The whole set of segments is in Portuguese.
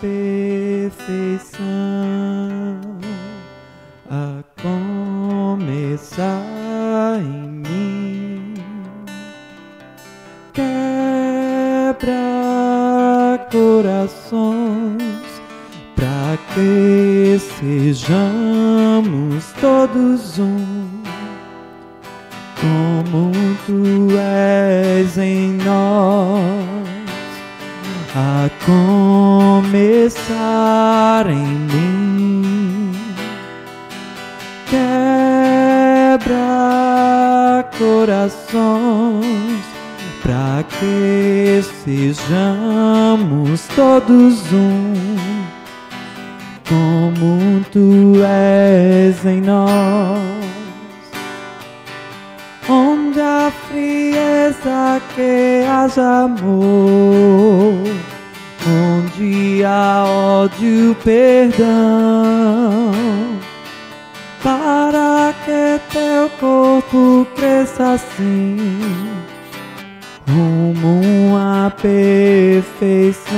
perfeição a começar em mim. Quebra corações para que sejamos todos um, como tu és em nós. Onde a frieza que haja amor, onde há ódio, perdão, para que teu corpo cresça assim, rumo à perfeição.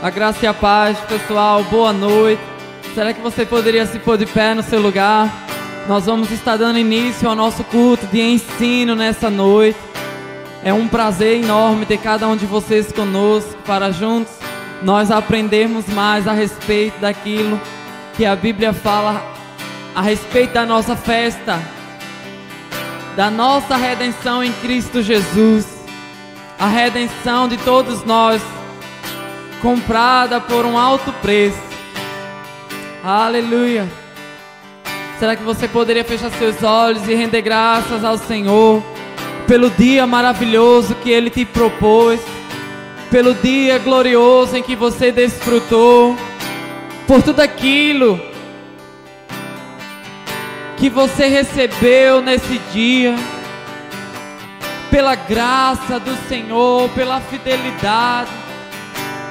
A graça e a paz, pessoal. Boa noite. Será que você poderia se pôr de pé no seu lugar? Nós vamos estar dando início ao nosso culto de ensino nessa noite. É um prazer enorme ter cada um de vocês conosco para juntos nós aprendermos mais a respeito daquilo que a Bíblia fala a respeito da nossa festa, da nossa redenção em Cristo Jesus, a redenção de todos nós comprada por um alto preço. Aleluia. Será que você poderia fechar seus olhos e render graças ao Senhor pelo dia maravilhoso que Ele te propôs, pelo dia glorioso em que você desfrutou, por tudo aquilo que você recebeu nesse dia, pela graça do Senhor, pela fidelidade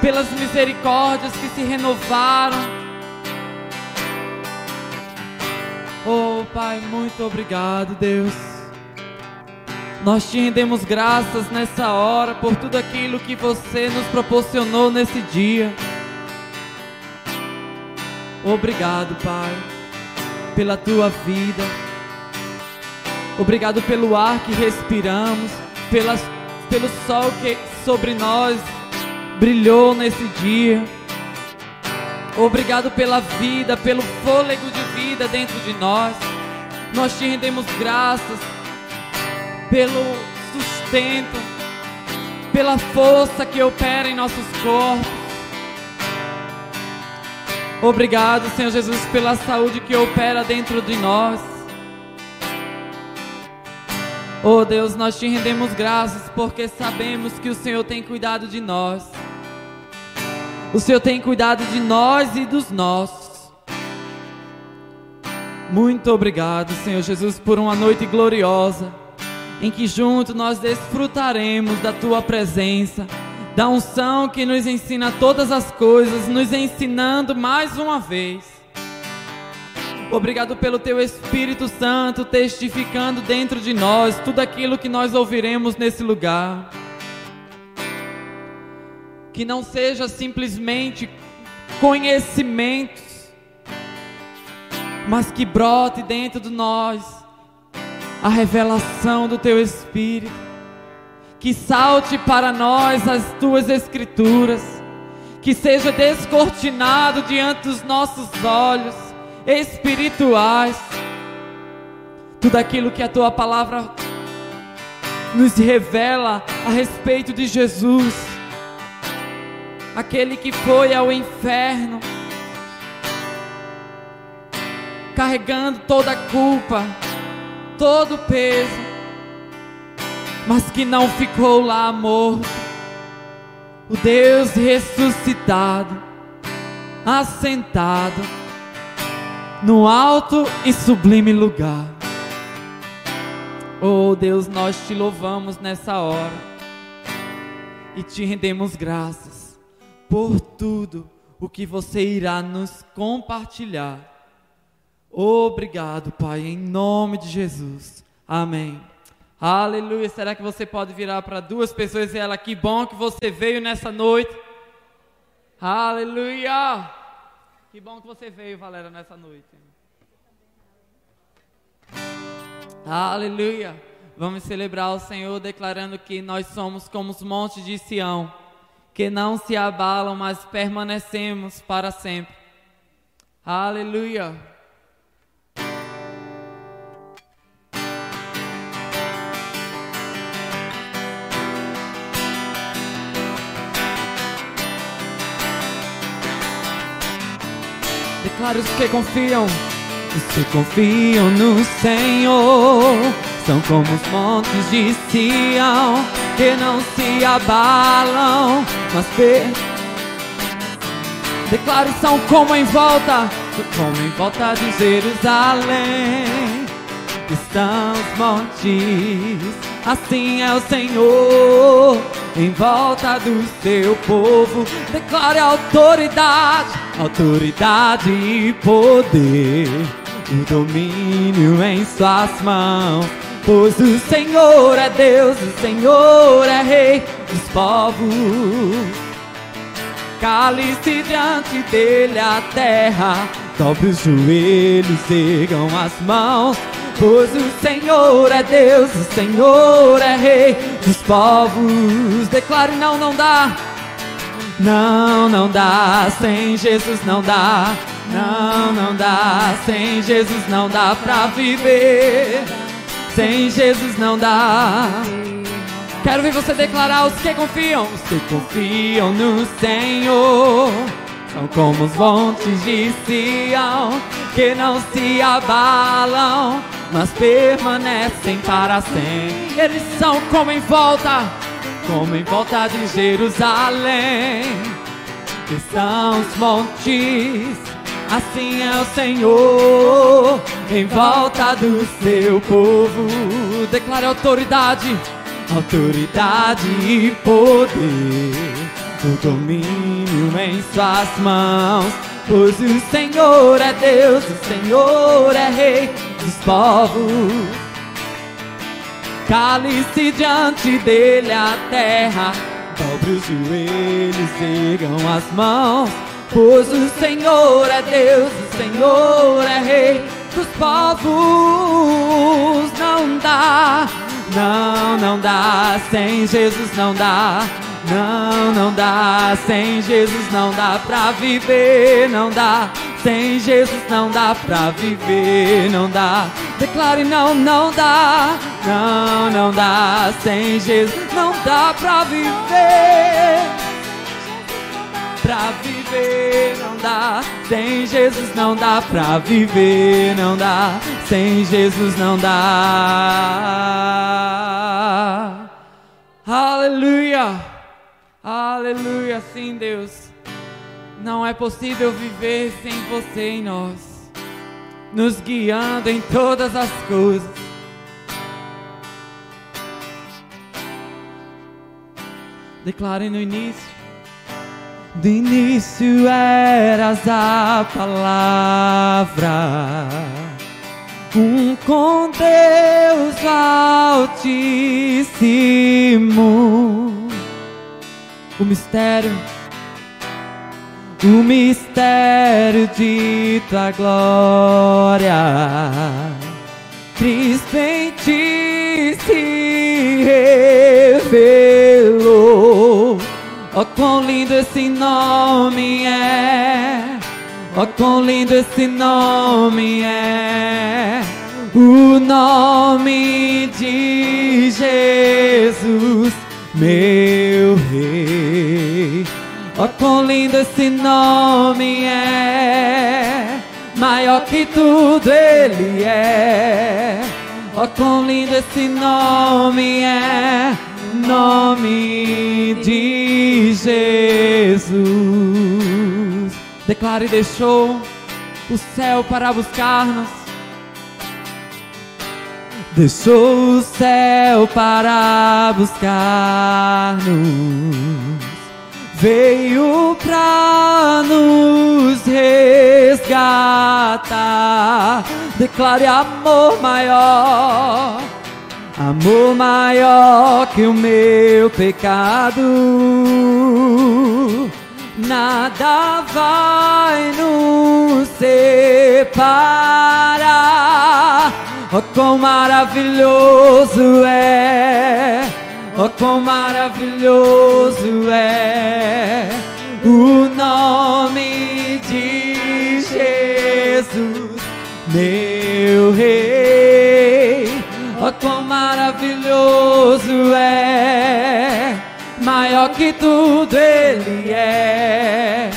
pelas misericórdias que se renovaram. Oh, Pai, muito obrigado, Deus. Nós te rendemos graças nessa hora por tudo aquilo que você nos proporcionou nesse dia. Obrigado, Pai, pela tua vida. Obrigado pelo ar que respiramos, pelas, pelo sol que sobre nós brilhou nesse dia. Obrigado pela vida, pelo fôlego de vida dentro de nós. Nós te rendemos graças pelo sustento, pela força que opera em nossos corpos. Obrigado, Senhor Jesus, pela saúde que opera dentro de nós. Oh Deus, nós te rendemos graças porque sabemos que o Senhor tem cuidado de nós. O Senhor tem cuidado de nós e dos nossos. Muito obrigado, Senhor Jesus, por uma noite gloriosa, em que juntos nós desfrutaremos da tua presença, da unção que nos ensina todas as coisas, nos ensinando mais uma vez. Obrigado pelo teu Espírito Santo testificando dentro de nós tudo aquilo que nós ouviremos nesse lugar que não seja simplesmente conhecimentos, mas que brote dentro de nós a revelação do Teu Espírito, que salte para nós as Tuas Escrituras, que seja descortinado diante dos nossos olhos espirituais. Tudo aquilo que a Tua palavra nos revela a respeito de Jesus aquele que foi ao inferno, carregando toda a culpa, todo o peso, mas que não ficou lá morto. O Deus ressuscitado, assentado no alto e sublime lugar. Oh Deus, nós te louvamos nessa hora e te rendemos graças por tudo o que você irá nos compartilhar. Obrigado, Pai, em nome de Jesus. Amém. Aleluia. Será que você pode virar para duas pessoas e ela, que bom que você veio nessa noite. Aleluia. Que bom que você veio, Valéria, nessa noite. Aleluia. Vamos celebrar o Senhor declarando que nós somos como os montes de Sião, que não se abalam, mas permanecemos para sempre. Aleluia. Declaro os que confiam, os que confiam no Senhor são como os montes de Sião que não se abalam, mas per... declaro são como em volta, como em volta de Jerusalém. Estão os montes, assim é o Senhor, em volta do seu povo. Declare autoridade, autoridade e poder, o domínio em suas mãos Pois o Senhor é Deus, o Senhor é Rei dos povos. Cale-se diante dele a terra, dobre os joelhos, ergam as mãos. Pois o Senhor é Deus, o Senhor é Rei dos povos. Declare: não, não dá. Não, não dá, sem Jesus não dá. Não, não dá, sem Jesus não dá pra viver. Sem Jesus não dá. Quero ver você declarar os que confiam, os que confiam no Senhor. São como os montes de Sião, que não se abalam, mas permanecem para sempre. Eles são como em volta, como em volta de Jerusalém, que são os montes Assim é o Senhor em volta do seu povo. Declare autoridade, autoridade e poder, o domínio em suas mãos. Pois o Senhor é Deus, o Senhor é Rei dos povos. Cale-se diante dele a terra, dobre os joelhos, ergam as mãos Pois o Senhor é Deus, o Senhor é Rei dos povos. Não dá, não, não dá, sem Jesus não dá. Não, não dá, sem Jesus não dá pra viver, não dá. Sem Jesus não dá pra viver, não dá. Declare não, não dá. Não, não dá, sem Jesus não dá pra viver pra viver, não dá. Sem Jesus não dá pra viver, não dá. Sem Jesus não dá. Aleluia, aleluia, sim, Deus. Não é possível viver sem você em nós, nos guiando em todas as coisas. Declare no início do início eras a palavra, um com Deus altíssimo. O mistério, o mistério de tua glória, Cristo em ti se revelou Oh, quão lindo esse nome é! Oh, quão lindo esse nome é! O nome de Jesus, meu Rei. Oh, quão lindo esse nome é, maior que tudo ele é. Oh, quão lindo esse nome é, nome de Jesus. Declare deixou o céu para buscar-nos. Deixou o céu para buscar-nos veio pra nos resgatar. Declare amor maior, amor maior que o meu pecado. Nada vai nos separar. Oh, quão maravilhoso é Oh, quão maravilhoso é o nome de Jesus, meu Rei. Quão maravilhoso é, maior que tudo Ele é.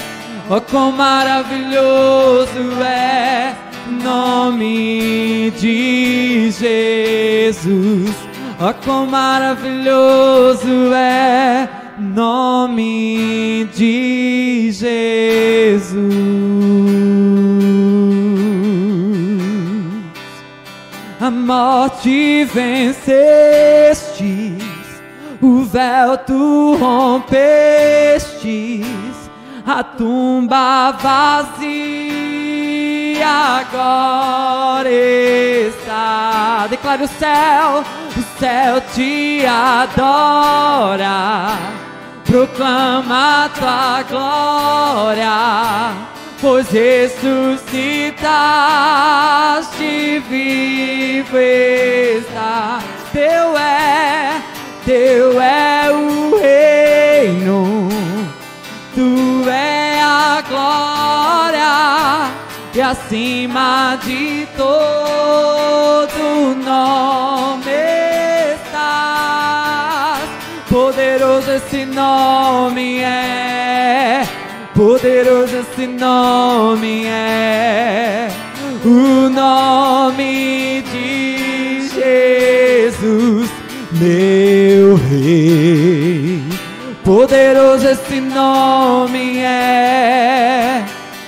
Oh, quão maravilhoso é, nome de Jesus Oh, quão maravilhoso é nome de Jesus. A morte vencestes, o véu tu rompestes, a tumba vazia agora está. Declare o céu o céu te adora, proclama tua glória, pois ressuscitaste, vivo está. Teu é, teu é o reino, tu é a glória e acima de todo nome Poderoso esse nome é, poderoso esse nome é, o nome de Jesus, meu Rei. Poderoso esse nome é,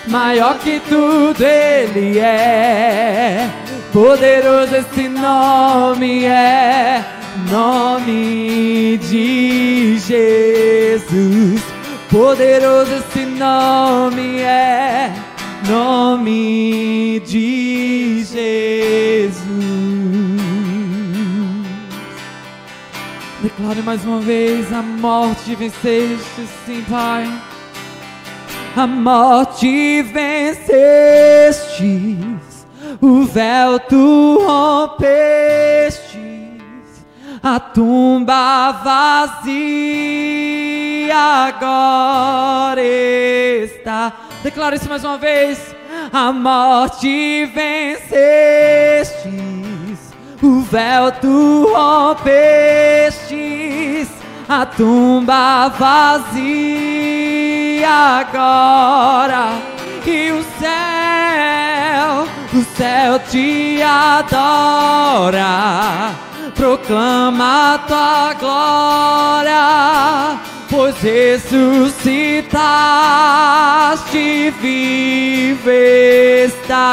maior que tudo ele é. Poderoso esse nome é nome de Jesus. Poderoso esse nome é, nome de Jesus. Declare mais uma vez a morte venceste, sim, Pai. A morte venceste, o véu tu rompeste a tumba vazia agora está. Declara isso mais uma vez. A morte vencestes, o véu tu rompestes, a tumba vazia agora. E o céu, o céu te adora proclama tua glória, pois ressuscitaste, vivo estás.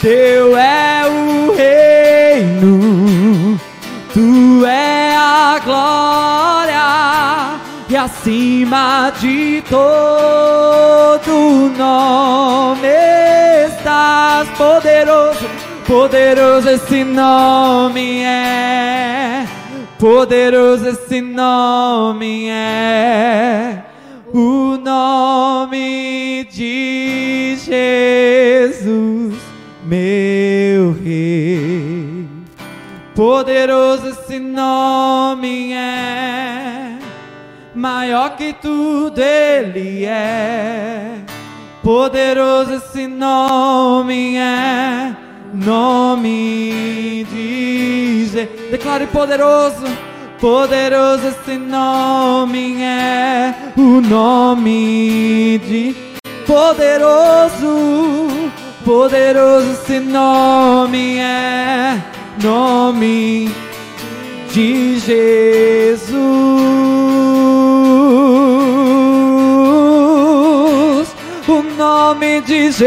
Teu é o reino, tu é a glória, e acima de todo nome estás poderoso Poderoso esse nome é, poderoso esse nome é, o nome de Jesus, meu Rei. Poderoso esse nome é, maior que tudo ele é. Poderoso esse nome é nome de. Declare poderoso, Poderoso esse nome é o nome de poderoso, poderoso esse nome é nome de Jesus. O nome de Jesus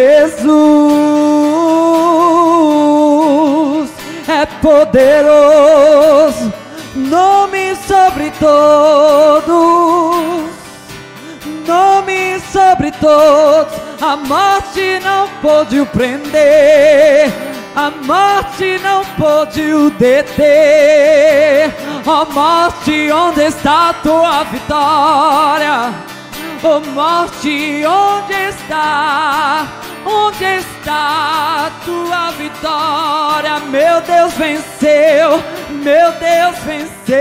é poderoso, nome sobre todos, nome sobre todos. A morte não pôde o prender, a morte não pôde o deter. Ó morte, onde está tua vitória? Ó morte, onde está? Onde está tua vitória? Meu Deus venceu, meu Deus venceu.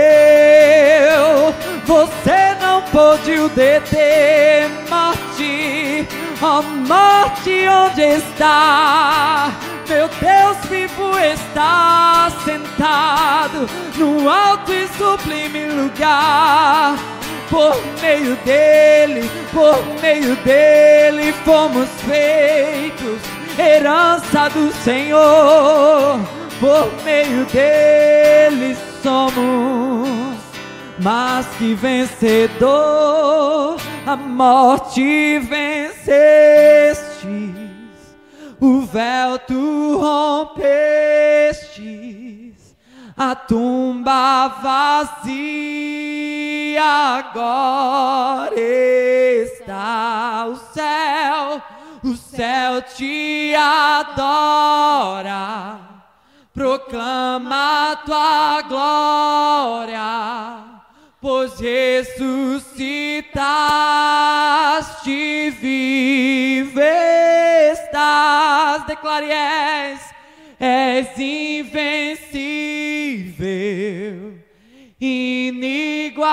Você não pôde o deter, morte. Ó morte, onde está? Meu Deus vivo está sentado no alto e sublime lugar. Por meio dele, por meio dele fomos feitos herança do Senhor. Por meio dele somos mais que vencedor. A morte venceste o véu tu rompestes, a tumba vazia agora está o céu, o céu te adora, proclama tua glória pois ressuscitaste, vive estás, declare és, és invencível, inigualável,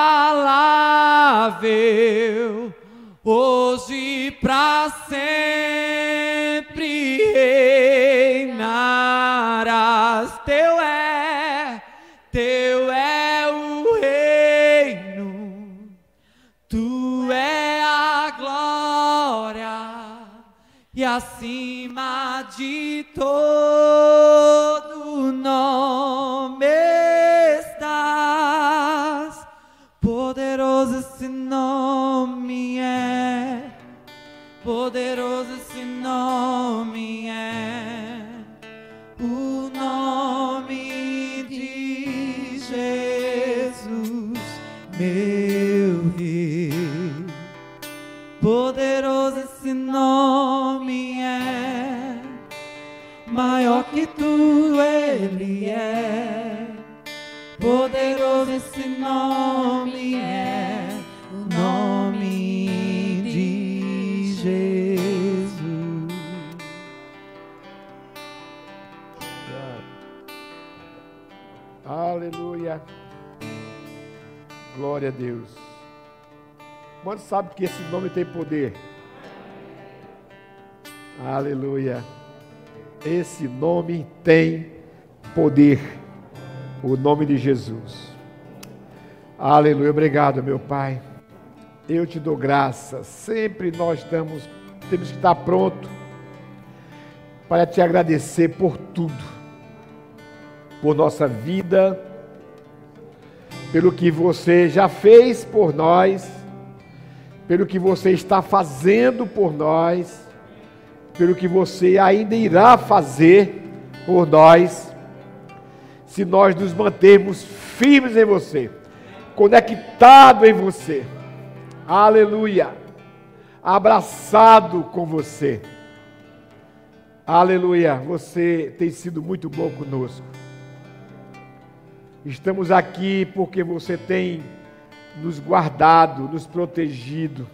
hoje para sempre reinarás, teu de todo nome estás, poderoso esse nome é, poderoso esse nome é, o nome de Jesus, meu Rei. Poderoso esse nome maior que tu ele é. Poderoso esse nome é, o nome de Jesus. Aleluia. Glória a Deus. Quantos sabe que esse nome tem poder? Aleluia. Esse nome tem poder. O nome de Jesus. Aleluia. Obrigado, meu Pai. Eu te dou graça. Sempre nós estamos, temos que estar pronto para te agradecer por tudo. Por nossa vida, pelo que você já fez por nós, pelo que você está fazendo por nós, pelo que você ainda irá fazer por nós, se nós nos mantermos firmes em você, conectado em você, aleluia, abraçado com você, aleluia, você tem sido muito bom conosco. Estamos aqui porque você tem nos guardado, nos protegido.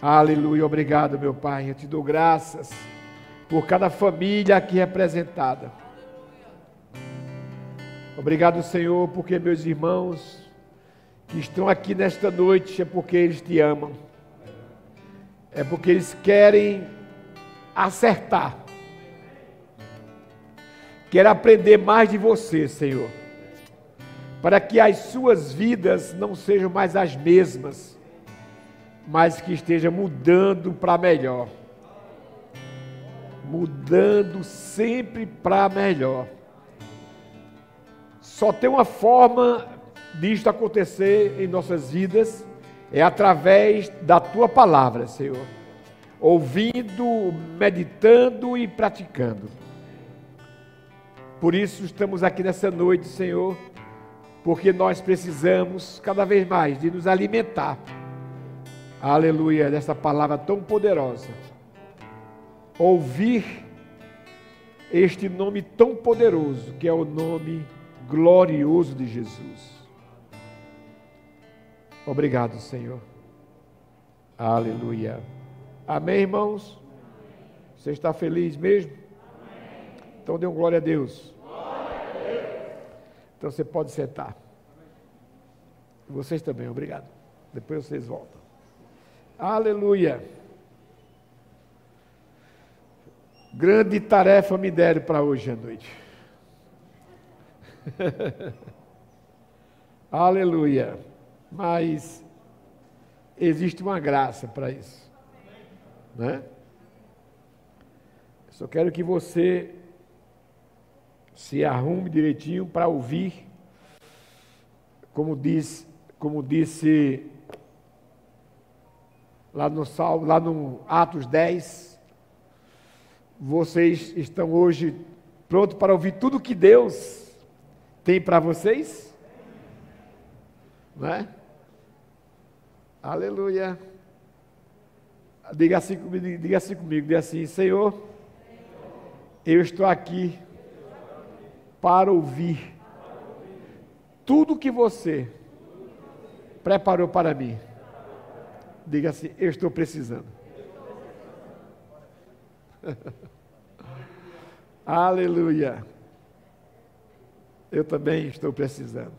Aleluia, obrigado, meu Pai. Eu te dou graças por cada família aqui representada. Obrigado, Senhor, porque meus irmãos que estão aqui nesta noite é porque eles te amam. É porque eles querem acertar. Quero aprender mais de você, Senhor. para que as suas vidas não sejam mais as mesmas, mas que esteja mudando para melhor. Mudando sempre para melhor. Só tem uma forma disto acontecer em nossas vidas, é através da tua palavra, Senhor. Ouvindo, meditando e praticando. Por isso estamos aqui nessa noite, Senhor, porque nós precisamos cada vez mais de nos alimentar. Aleluia, dessa palavra tão poderosa. Ouvir este nome tão poderoso, que é o nome glorioso de Jesus. Obrigado, Senhor. Aleluia. Amém, irmãos? Você está feliz mesmo? Então dê um glória a Deus. Então você pode sentar. Vocês também, obrigado. Depois vocês voltam. Aleluia. Grande tarefa me deram para hoje à noite. Aleluia. Mas existe uma graça para isso. Né? Só quero que você se arrume direitinho para ouvir, como diz, como disse lá no Salmo, lá no Atos 10, vocês estão hoje prontos para ouvir tudo que Deus tem para vocês? Não é? Aleluia. Diga assim, diga assim comigo, diga assim, Senhor, eu estou aqui para ouvir tudo que você preparou para mim. Diga assim, eu estou precisando. Aleluia. Eu também estou precisando.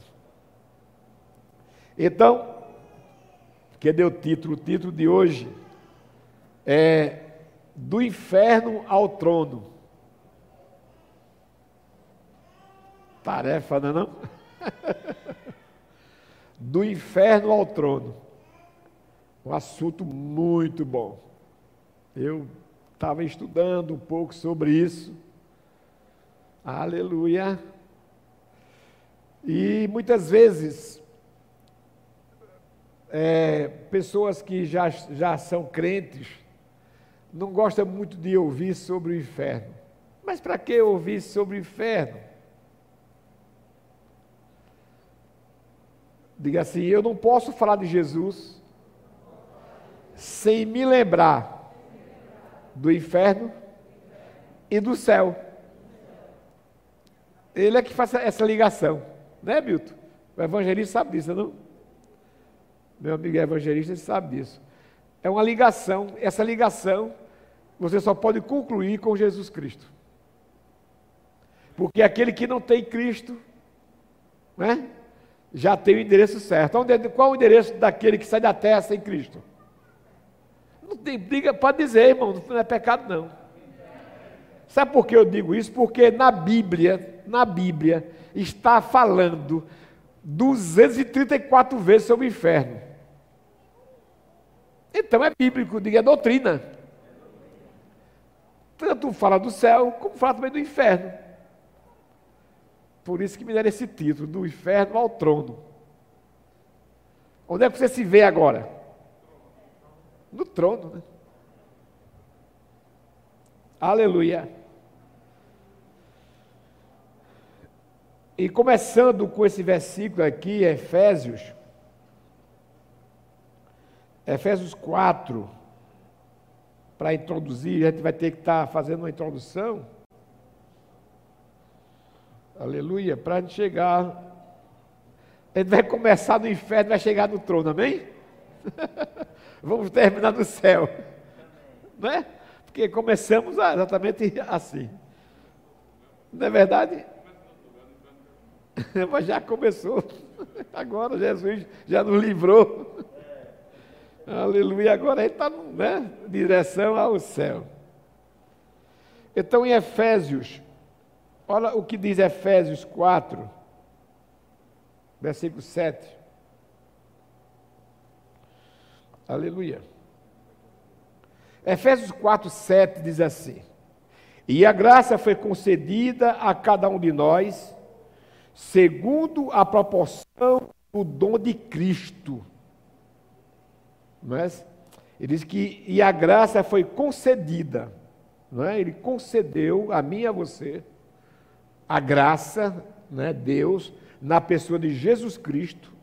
Então, que deu o título, o título de hoje é Do Inferno ao Trono. Tarefa, não é não? Do inferno ao trono. Um assunto muito bom. Eu estava estudando um pouco sobre isso. Aleluia. E muitas vezes, é, pessoas que já, já são crentes não gostam muito de ouvir sobre o inferno. Mas para que ouvir sobre o inferno? Diga assim: eu não posso falar de Jesus sem me lembrar do inferno e do céu. Ele é que faz essa ligação, né, Milton? O evangelista sabe disso, não? Meu amigo evangelista sabe disso. É uma ligação, essa ligação você só pode concluir com Jesus Cristo. Porque aquele que não tem Cristo, né? já tem o endereço certo. Qual o endereço daquele que sai da terra sem Cristo? Não tem, diga, pode dizer, irmão, não é pecado não. Sabe por que eu digo isso? Porque na Bíblia, na Bíblia, está falando 234 vezes sobre o inferno. Então é bíblico, diga, é doutrina. Tanto fala do céu, como fala também do inferno. Por isso que me deram esse título, do inferno ao trono. Onde é que você se vê agora? No trono, né? Aleluia. E começando com esse versículo aqui, Efésios, Efésios 4, para introduzir, a gente vai ter que estar tá fazendo uma introdução. Aleluia, para a gente chegar. A gente vai começar no inferno, vai chegar no trono, amém? Vamos terminar no céu, não é? Porque começamos exatamente assim, não é verdade? Mas já começou, agora Jesus já nos livrou. Aleluia, agora ele está né, direção ao céu. Então, em Efésios Olha o que diz Efésios 4. versículo 7. Aleluia. Efésios 4, 7 diz assim: E a graça foi concedida a cada um de nós, segundo a proporção do dom de Cristo. Não é? Ele diz que, e a graça foi concedida, não é? Ele concedeu a mim e a você a graça, né, Deus, na pessoa de Jesus Cristo.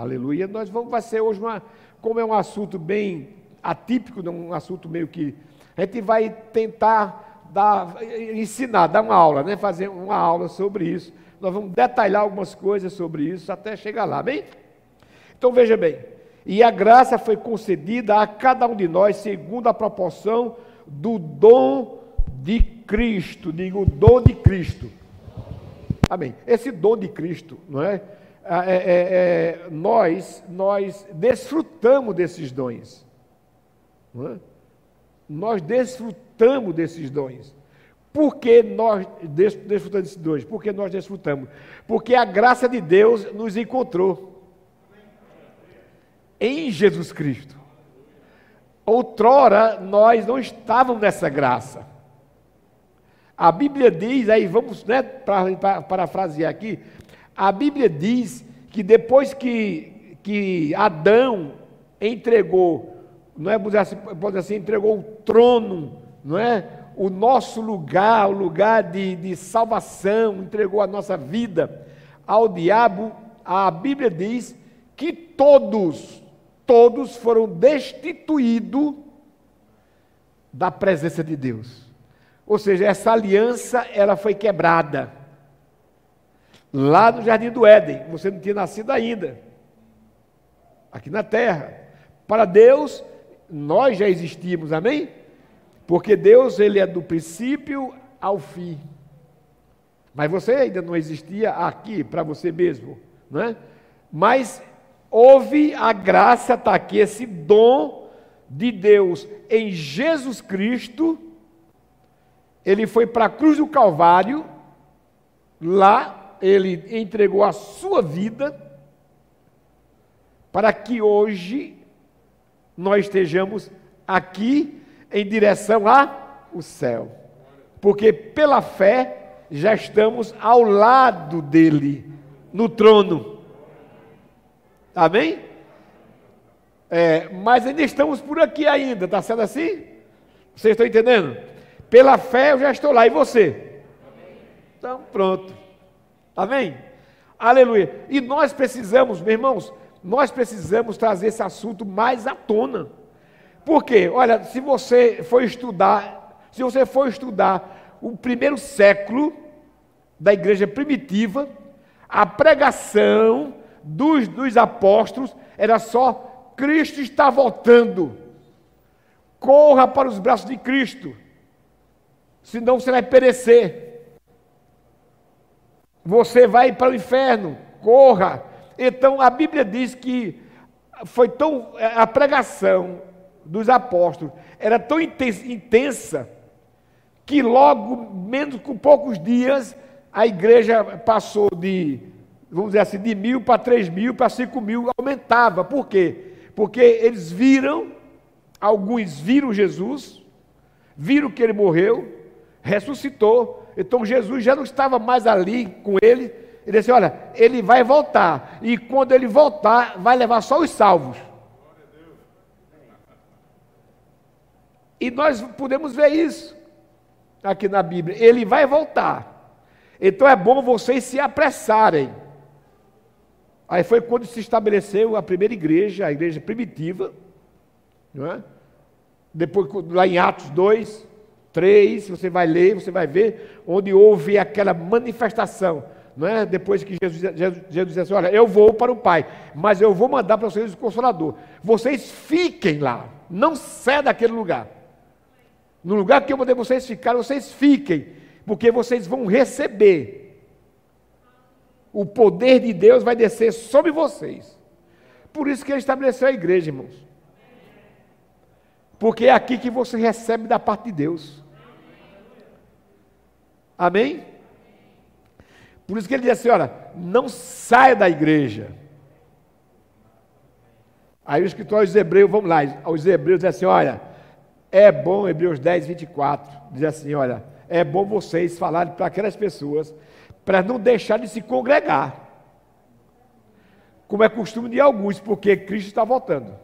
Aleluia. Nós vamos, vai ser hoje uma, como é um assunto bem atípico, um assunto meio que a gente vai tentar dar, ensinar, dar uma aula, né, fazer uma aula sobre isso. Nós vamos detalhar algumas coisas sobre isso até chegar lá, bem? Então veja bem, e a graça foi concedida a cada um de nós segundo a proporção do dom de Cristo. Digo, dom de Cristo. Amém. Esse dom de Cristo, não é? É, é, é, nós, nós desfrutamos desses dons. É? Nós desfrutamos desses dons. Por que nós desfrutamos desses dons? Porque nós desfrutamos. Porque a graça de Deus nos encontrou em Jesus Cristo. Outrora nós não estávamos nessa graça. A Bíblia diz, aí vamos né, para parafrasear aqui, a Bíblia diz que depois que, que Adão entregou, não é assim, pode assim, entregou o trono, não é? O nosso lugar, o lugar de, de salvação, entregou a nossa vida ao diabo, a Bíblia diz que todos, todos foram destituídos da presença de Deus. Ou seja, essa aliança ela foi quebrada. Lá no jardim do Éden, você não tinha nascido ainda. Aqui na terra. Para Deus, nós já existimos, amém? Porque Deus, ele é do princípio ao fim. Mas você ainda não existia aqui para você mesmo, não é? Mas houve a graça, está aqui, esse dom de Deus em Jesus Cristo. Ele foi para a cruz do Calvário, lá ele entregou a sua vida para que hoje nós estejamos aqui em direção ao céu. Porque pela fé já estamos ao lado dele, no trono. Amém? É, mas ainda estamos por aqui ainda, está sendo assim? Vocês estão entendendo? Pela fé eu já estou lá, e você? Então pronto. Amém? Aleluia. E nós precisamos, meus irmãos, nós precisamos trazer esse assunto mais à tona. Por quê? Olha, se você for estudar, se você for estudar o primeiro século da igreja primitiva, a pregação dos, dos apóstolos era só Cristo está voltando. Corra para os braços de Cristo, senão você vai perecer você vai para o inferno, corra. Então a Bíblia diz que foi tão a pregação dos apóstolos era tão intensa que logo menos com poucos dias a igreja passou de vamos dizer assim de mil para três mil para cinco mil aumentava. Por quê? Porque eles viram alguns viram Jesus, viram que ele morreu, ressuscitou então Jesus já não estava mais ali com ele. Ele disse: Olha, ele vai voltar. E quando ele voltar, vai levar só os salvos. E nós podemos ver isso aqui na Bíblia. Ele vai voltar. Então é bom vocês se apressarem. Aí foi quando se estabeleceu a primeira igreja, a igreja primitiva. Não é? Depois, lá em Atos 2, 3, você vai ler, você vai ver, onde houve aquela manifestação, não é? Depois que Jesus, Jesus, Jesus disse assim: Olha, eu vou para o Pai, mas eu vou mandar para vocês o Consolador. Vocês fiquem lá, não saiam daquele lugar. No lugar que eu mandei vocês ficar, vocês fiquem, porque vocês vão receber. O poder de Deus vai descer sobre vocês. Por isso que ele estabeleceu a igreja, irmãos. Porque é aqui que você recebe da parte de Deus. Amém? Por isso que ele diz assim: olha, não saia da igreja. Aí o escritor aos Hebreus, vamos lá, aos Hebreus diz assim: olha, é bom, Hebreus 10, 24, diz assim: olha, é bom vocês falarem para aquelas pessoas, para não deixar de se congregar, como é costume de alguns, porque Cristo está voltando.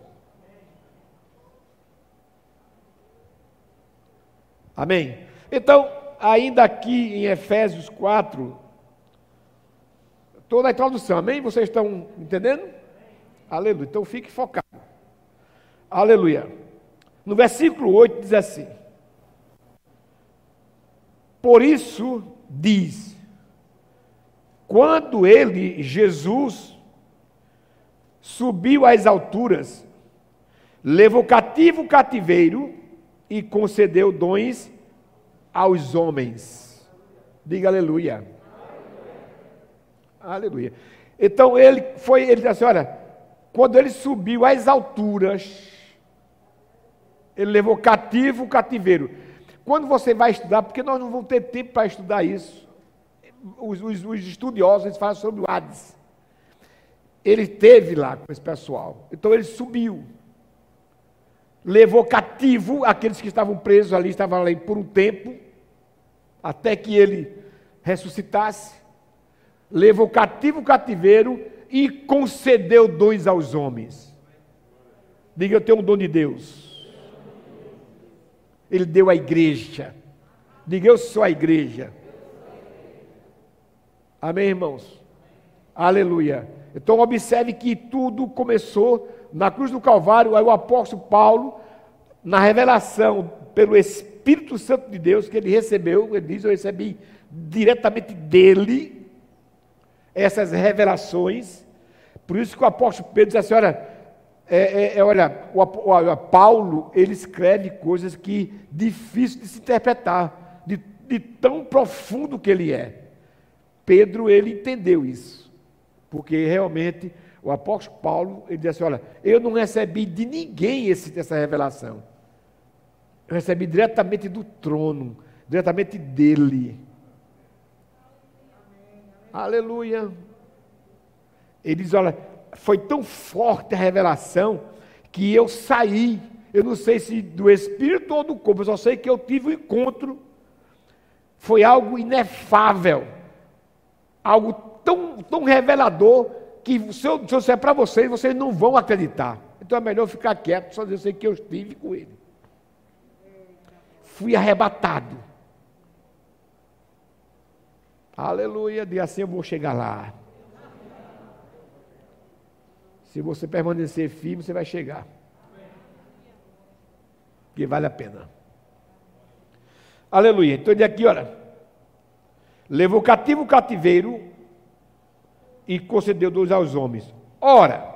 Amém? Então, ainda aqui em Efésios 4, toda a introdução, amém? Vocês estão entendendo? Aleluia. Então fique focado. Aleluia. No versículo 8 diz assim: Por isso diz, quando ele, Jesus, subiu às alturas, levou cativo o cativeiro e concedeu dons aos homens. Diga aleluia. Aleluia. Então ele foi, ele disse assim: olha, quando ele subiu às alturas, ele levou cativo o cativeiro. Quando você vai estudar, porque nós não vamos ter tempo para estudar isso, os, os, os estudiosos falam sobre o Hades. Ele teve lá com esse pessoal. Então ele subiu. Levou cativo aqueles que estavam presos ali, estavam ali por um tempo, até que ele ressuscitasse. Levou cativo o cativeiro e concedeu dons aos homens. Diga, eu tenho um dom de Deus. Ele deu à igreja. Diga, eu sou a igreja. Amém, irmãos? Aleluia. Então, observe que tudo começou na cruz do Calvário. Aí, o apóstolo Paulo, na revelação pelo Espírito Santo de Deus que ele recebeu, ele diz: Eu recebi diretamente dele essas revelações. Por isso que o apóstolo Pedro diz assim: Olha, é, é, é, olha, o, o, Paulo, ele escreve coisas que difícil de se interpretar, de, de tão profundo que ele é. Pedro, ele entendeu isso, porque realmente o apóstolo Paulo, ele diz assim, olha, eu não recebi de ninguém esse, essa revelação. Eu recebi diretamente do trono, diretamente dele. Aleluia. Ele diz, olha, foi tão forte a revelação que eu saí. Eu não sei se do espírito ou do corpo, eu só sei que eu tive um encontro. Foi algo inefável, algo tão, tão revelador que se eu, se disser para vocês, vocês não vão acreditar. Então é melhor ficar quieto, só dizer que eu estive com ele. Fui arrebatado. Aleluia, de assim eu vou chegar lá. Se você permanecer firme, você vai chegar. Porque vale a pena. Aleluia. Então, de aqui, olha. Levou cativo o cativeiro e concedeu dois aos homens. Ora,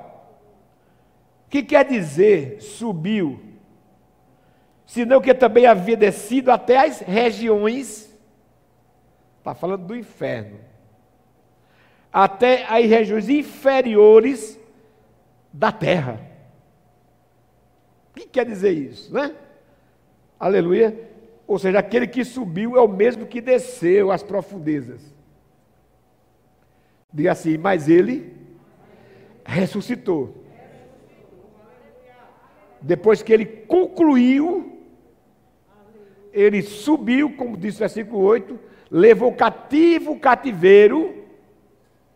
o que quer dizer subiu? Senão que também havia descido até as regiões, está falando do inferno, até as regiões inferiores da terra. O que quer dizer isso, né? Aleluia. Ou seja, aquele que subiu é o mesmo que desceu às profundezas. Diga assim, mas ele ressuscitou. Depois que ele concluiu, ele subiu, como diz o versículo 8, levou cativo o cativeiro,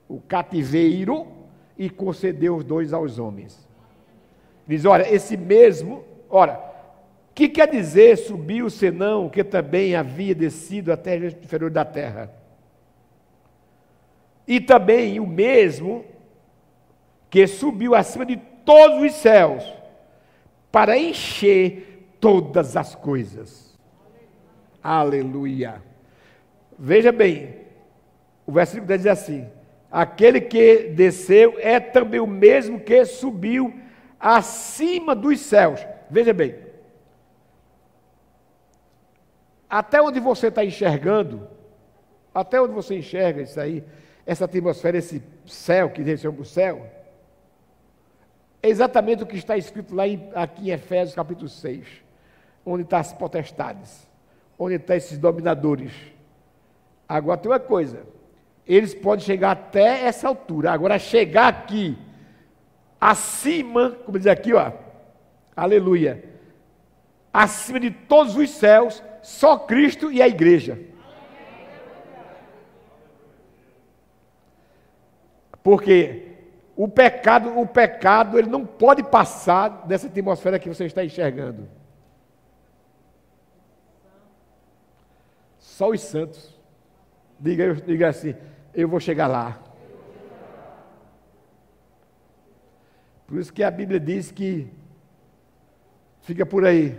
o cativeiro, e concedeu os dois aos homens. Diz: olha, esse mesmo, ora, que quer dizer subiu senão que também havia descido até o inferior da terra? E também o mesmo que subiu acima de todos os céus para encher todas as coisas. Aleluia. Veja bem, o versículo 10 diz assim: Aquele que desceu é também o mesmo que subiu acima dos céus. Veja bem. Até onde você está enxergando, até onde você enxerga isso aí, essa atmosfera, esse céu que desceu para o céu, é exatamente o que está escrito lá em, aqui em Efésios capítulo 6, onde estão tá as potestades, onde estão tá esses dominadores. Agora tem uma coisa, eles podem chegar até essa altura. Agora, chegar aqui, acima, como diz aqui, ó, aleluia, acima de todos os céus, só Cristo e a igreja. Porque o pecado, o pecado, ele não pode passar dessa atmosfera que você está enxergando. Só os santos. Diga, diga assim, eu vou chegar lá. Por isso que a Bíblia diz que fica por aí,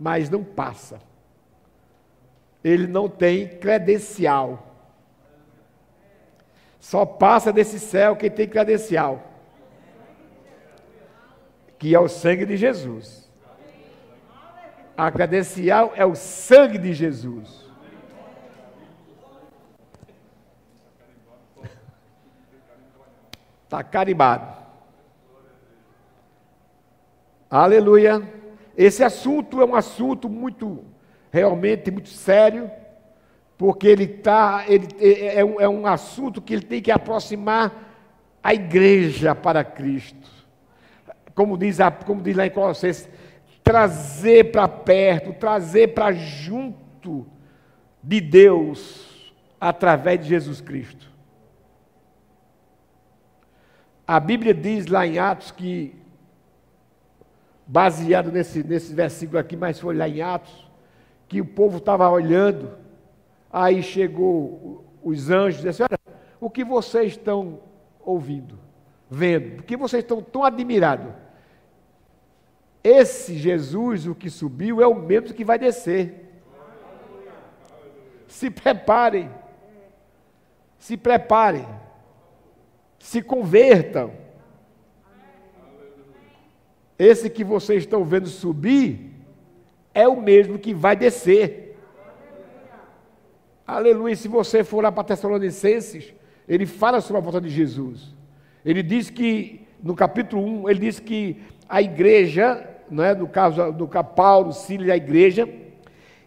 mas não passa. Ele não tem credencial. Só passa desse céu quem tem credencial, que é o sangue de Jesus. A credencial é o sangue de Jesus. Está carimbado. Aleluia. Esse assunto é um assunto muito, realmente muito sério porque ele está, ele é, é, um, é um assunto que ele tem que aproximar a igreja para Cristo. Como diz, a, como diz lá em Colossenses, trazer para perto, trazer para junto de Deus através de Jesus Cristo. A Bíblia diz lá em Atos que, baseado nesse, nesse versículo aqui, mas foi lá em Atos, que o povo estava olhando Aí chegou os anjos e disse: Olha, o que vocês estão ouvindo, vendo, o que vocês estão tão admirados? Esse Jesus, o que subiu, é o mesmo que vai descer. Se preparem. Se preparem. Se convertam. Esse que vocês estão vendo subir é o mesmo que vai descer. Aleluia. Se você for lá para Tessalonicenses, ele fala sobre a volta de Jesus. Ele diz que, no capítulo 1, ele diz que a igreja, não é, no caso do Paulo, Sílio e a igreja,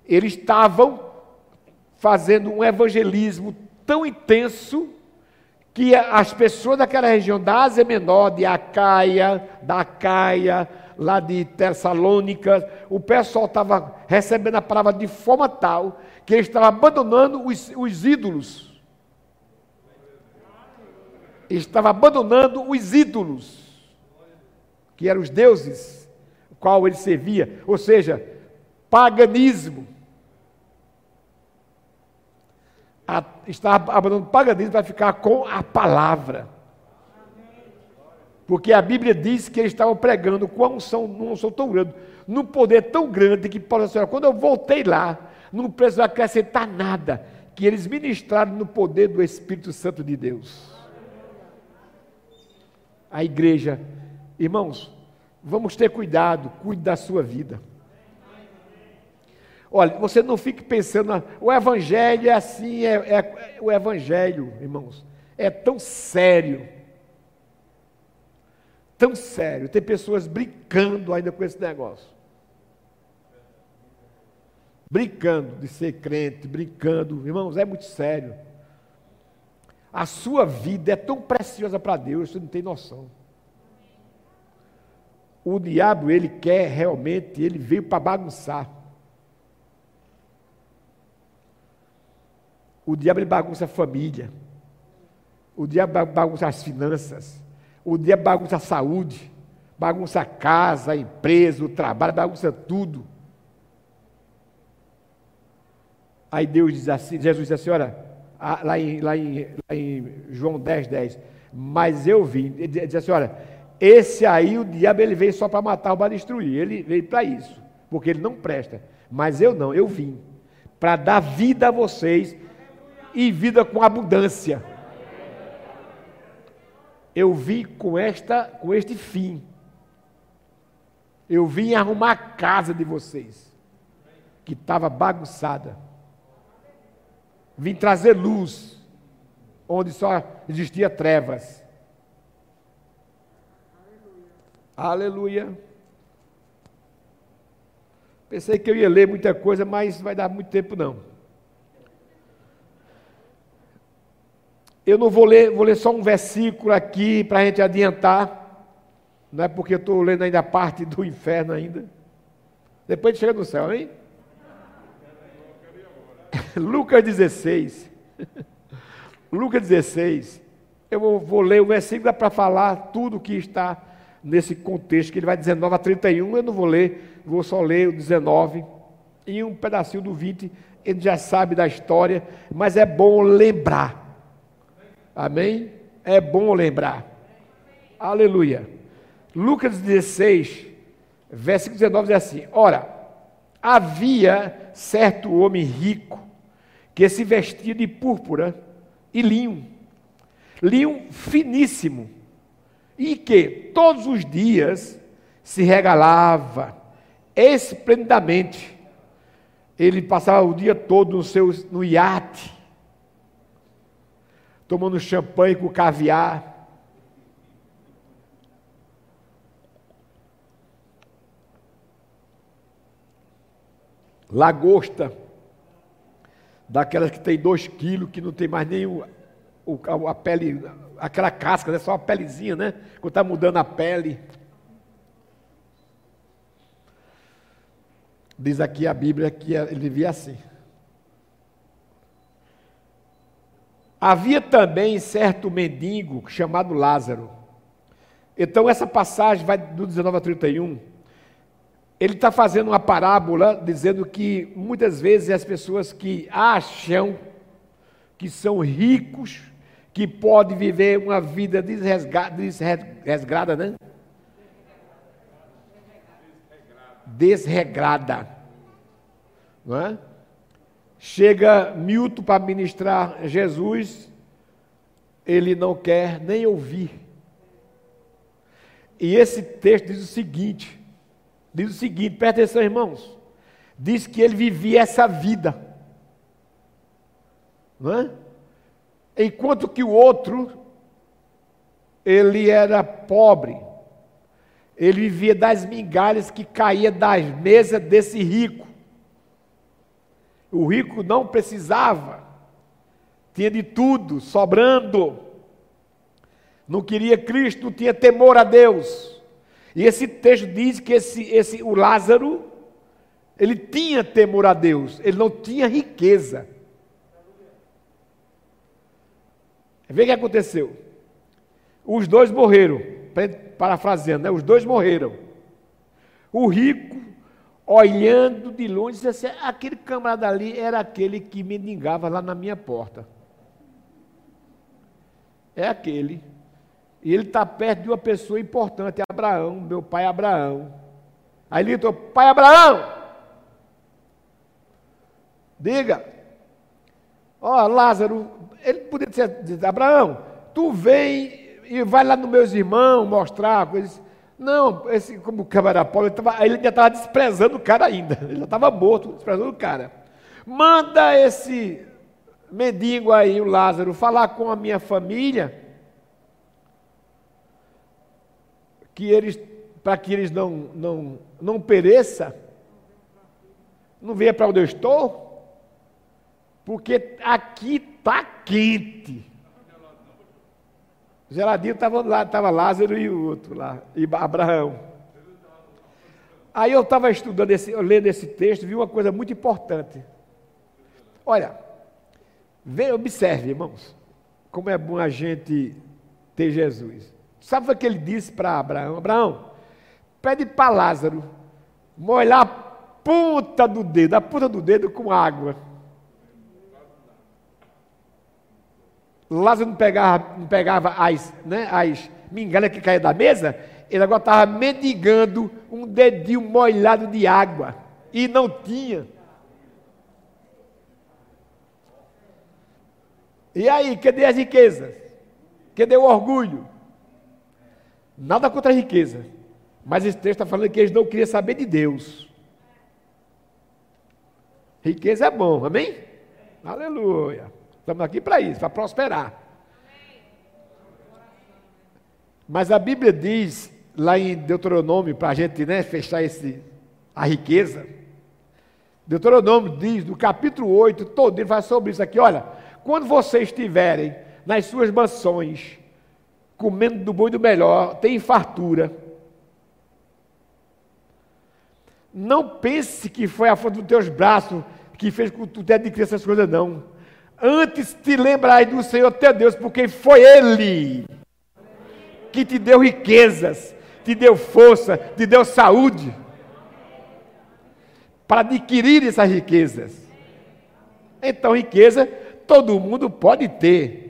eles estavam fazendo um evangelismo tão intenso que as pessoas daquela região da Ásia Menor, de Acaia, da Acaia, lá de Tessalônica, o pessoal estava recebendo a palavra de forma tal que ele estava abandonando os, os ídolos. Ele estava abandonando os ídolos, que eram os deuses, o qual ele servia, ou seja, paganismo. A, estava abandonando o paganismo para ficar com a palavra. Porque a Bíblia diz que eles estavam pregando com a unção, numa unção tão grande, num poder tão grande que, Paulo disse, quando eu voltei lá, não precisou acrescentar nada, que eles ministraram no poder do Espírito Santo de Deus. A igreja, irmãos, vamos ter cuidado, cuide da sua vida. Olha, você não fique pensando, o evangelho é assim, é, é, o evangelho, irmãos, é tão sério, tão sério. Tem pessoas brincando ainda com esse negócio brincando de ser crente, brincando. Irmãos, é muito sério. A sua vida é tão preciosa para Deus, você não tem noção. O diabo, ele quer realmente, ele veio para bagunçar. O diabo, ele bagunça a família. O diabo bagunça as finanças. O diabo bagunça a saúde. Bagunça a casa, a empresa, o trabalho, bagunça tudo. Aí Deus diz assim, Jesus diz assim, olha, lá em, lá em, lá em João 10, 10, mas eu vim, ele diz assim, olha, esse aí o diabo ele veio só para matar ou para destruir, ele veio para isso, porque ele não presta, mas eu não, eu vim para dar vida a vocês e vida com abundância. Eu vim com esta, com este fim. Eu vim arrumar a casa de vocês, que estava bagunçada. Vim trazer luz, onde só existia trevas. Aleluia. Aleluia. Pensei que eu ia ler muita coisa, mas vai dar muito tempo não. Eu não vou ler, vou ler só um versículo aqui para a gente adiantar. Não é porque eu estou lendo ainda a parte do inferno ainda. Depois de chegar no céu, hein? Lucas 16. Lucas 16. Eu vou, vou ler o versículo para falar tudo que está nesse contexto, que ele vai 19 a 31. Eu não vou ler, vou só ler o 19 e um pedacinho do 20. Ele já sabe da história, mas é bom lembrar. Amém? É bom lembrar. Aleluia. Lucas 16, versículo 19 diz assim: Ora, havia certo homem rico que se vestia de púrpura e linho, linho finíssimo, e que todos os dias se regalava esplendidamente. Ele passava o dia todo no seu no iate, tomando champanhe com caviar. Lagosta, daquelas que tem dois quilos, que não tem mais nem o, a pele, aquela casca, né? só a pelezinha, né? Quando está mudando a pele. Diz aqui a Bíblia que ele vivia assim. Havia também certo mendigo chamado Lázaro. Então, essa passagem vai do 19 a 31. Ele está fazendo uma parábola dizendo que muitas vezes as pessoas que acham que são ricos, que podem viver uma vida desregrada, né? Desregrada. Não é? Chega Milton para ministrar Jesus, ele não quer nem ouvir. E esse texto diz o seguinte: diz o seguinte, presta atenção, irmãos. Diz que ele vivia essa vida. Não é? Enquanto que o outro, ele era pobre. Ele vivia das migalhas que caía das mesas desse rico. O rico não precisava, tinha de tudo, sobrando. Não queria Cristo, tinha temor a Deus. E esse texto diz que esse, esse, o Lázaro, ele tinha temor a Deus, ele não tinha riqueza. Vê o que aconteceu. Os dois morreram, parafraseando, né? os dois morreram. O rico olhando de longe, disse assim: aquele camarada ali era aquele que mendigava lá na minha porta. É aquele. E ele está perto de uma pessoa importante, Abraão, meu pai Abraão. Aí ele gritou: Pai Abraão, diga, ó oh, Lázaro, ele podia dizer: Abraão, tu vem e vai lá nos meus irmãos mostrar coisas. Não, esse, como o câmara pobre, ele já estava desprezando o cara ainda. Ele já estava morto, desprezando o cara. Manda esse mendigo aí, o Lázaro, falar com a minha família, que eles, para que eles não, não, não pereça, não venha para onde eu estou, porque aqui está quente. Geladinho estava lá, estava Lázaro e o outro lá, e Abraão. Aí eu estava estudando, esse, lendo esse texto, vi uma coisa muito importante. Olha, vem, observe, irmãos, como é bom a gente ter Jesus. Sabe o que ele disse para Abraão? Abraão, pede para Lázaro molhar a ponta do dedo, a ponta do dedo com água. Lázaro não pegava, não pegava as, né, as mingalhas que caíam da mesa, ele agora estava mendigando um dedinho molhado de água. E não tinha. E aí, cadê as riquezas? Cadê o orgulho? Nada contra a riqueza. Mas esse texto está falando que eles não queriam saber de Deus. Riqueza é bom, amém? Aleluia. Estamos aqui para isso, para prosperar. Mas a Bíblia diz, lá em Deuteronômio, para a gente né, fechar esse, a riqueza, Deuteronômio diz, no capítulo 8, todo ele fala sobre isso aqui, olha, quando vocês estiverem nas suas mansões, comendo do bom e do melhor, tem fartura. Não pense que foi a força dos teus braços que fez com que tu tenha de essas coisas, não. Antes te lembrai do Senhor teu Deus, porque foi Ele que te deu riquezas, te deu força, te deu saúde para adquirir essas riquezas. Então, riqueza todo mundo pode ter,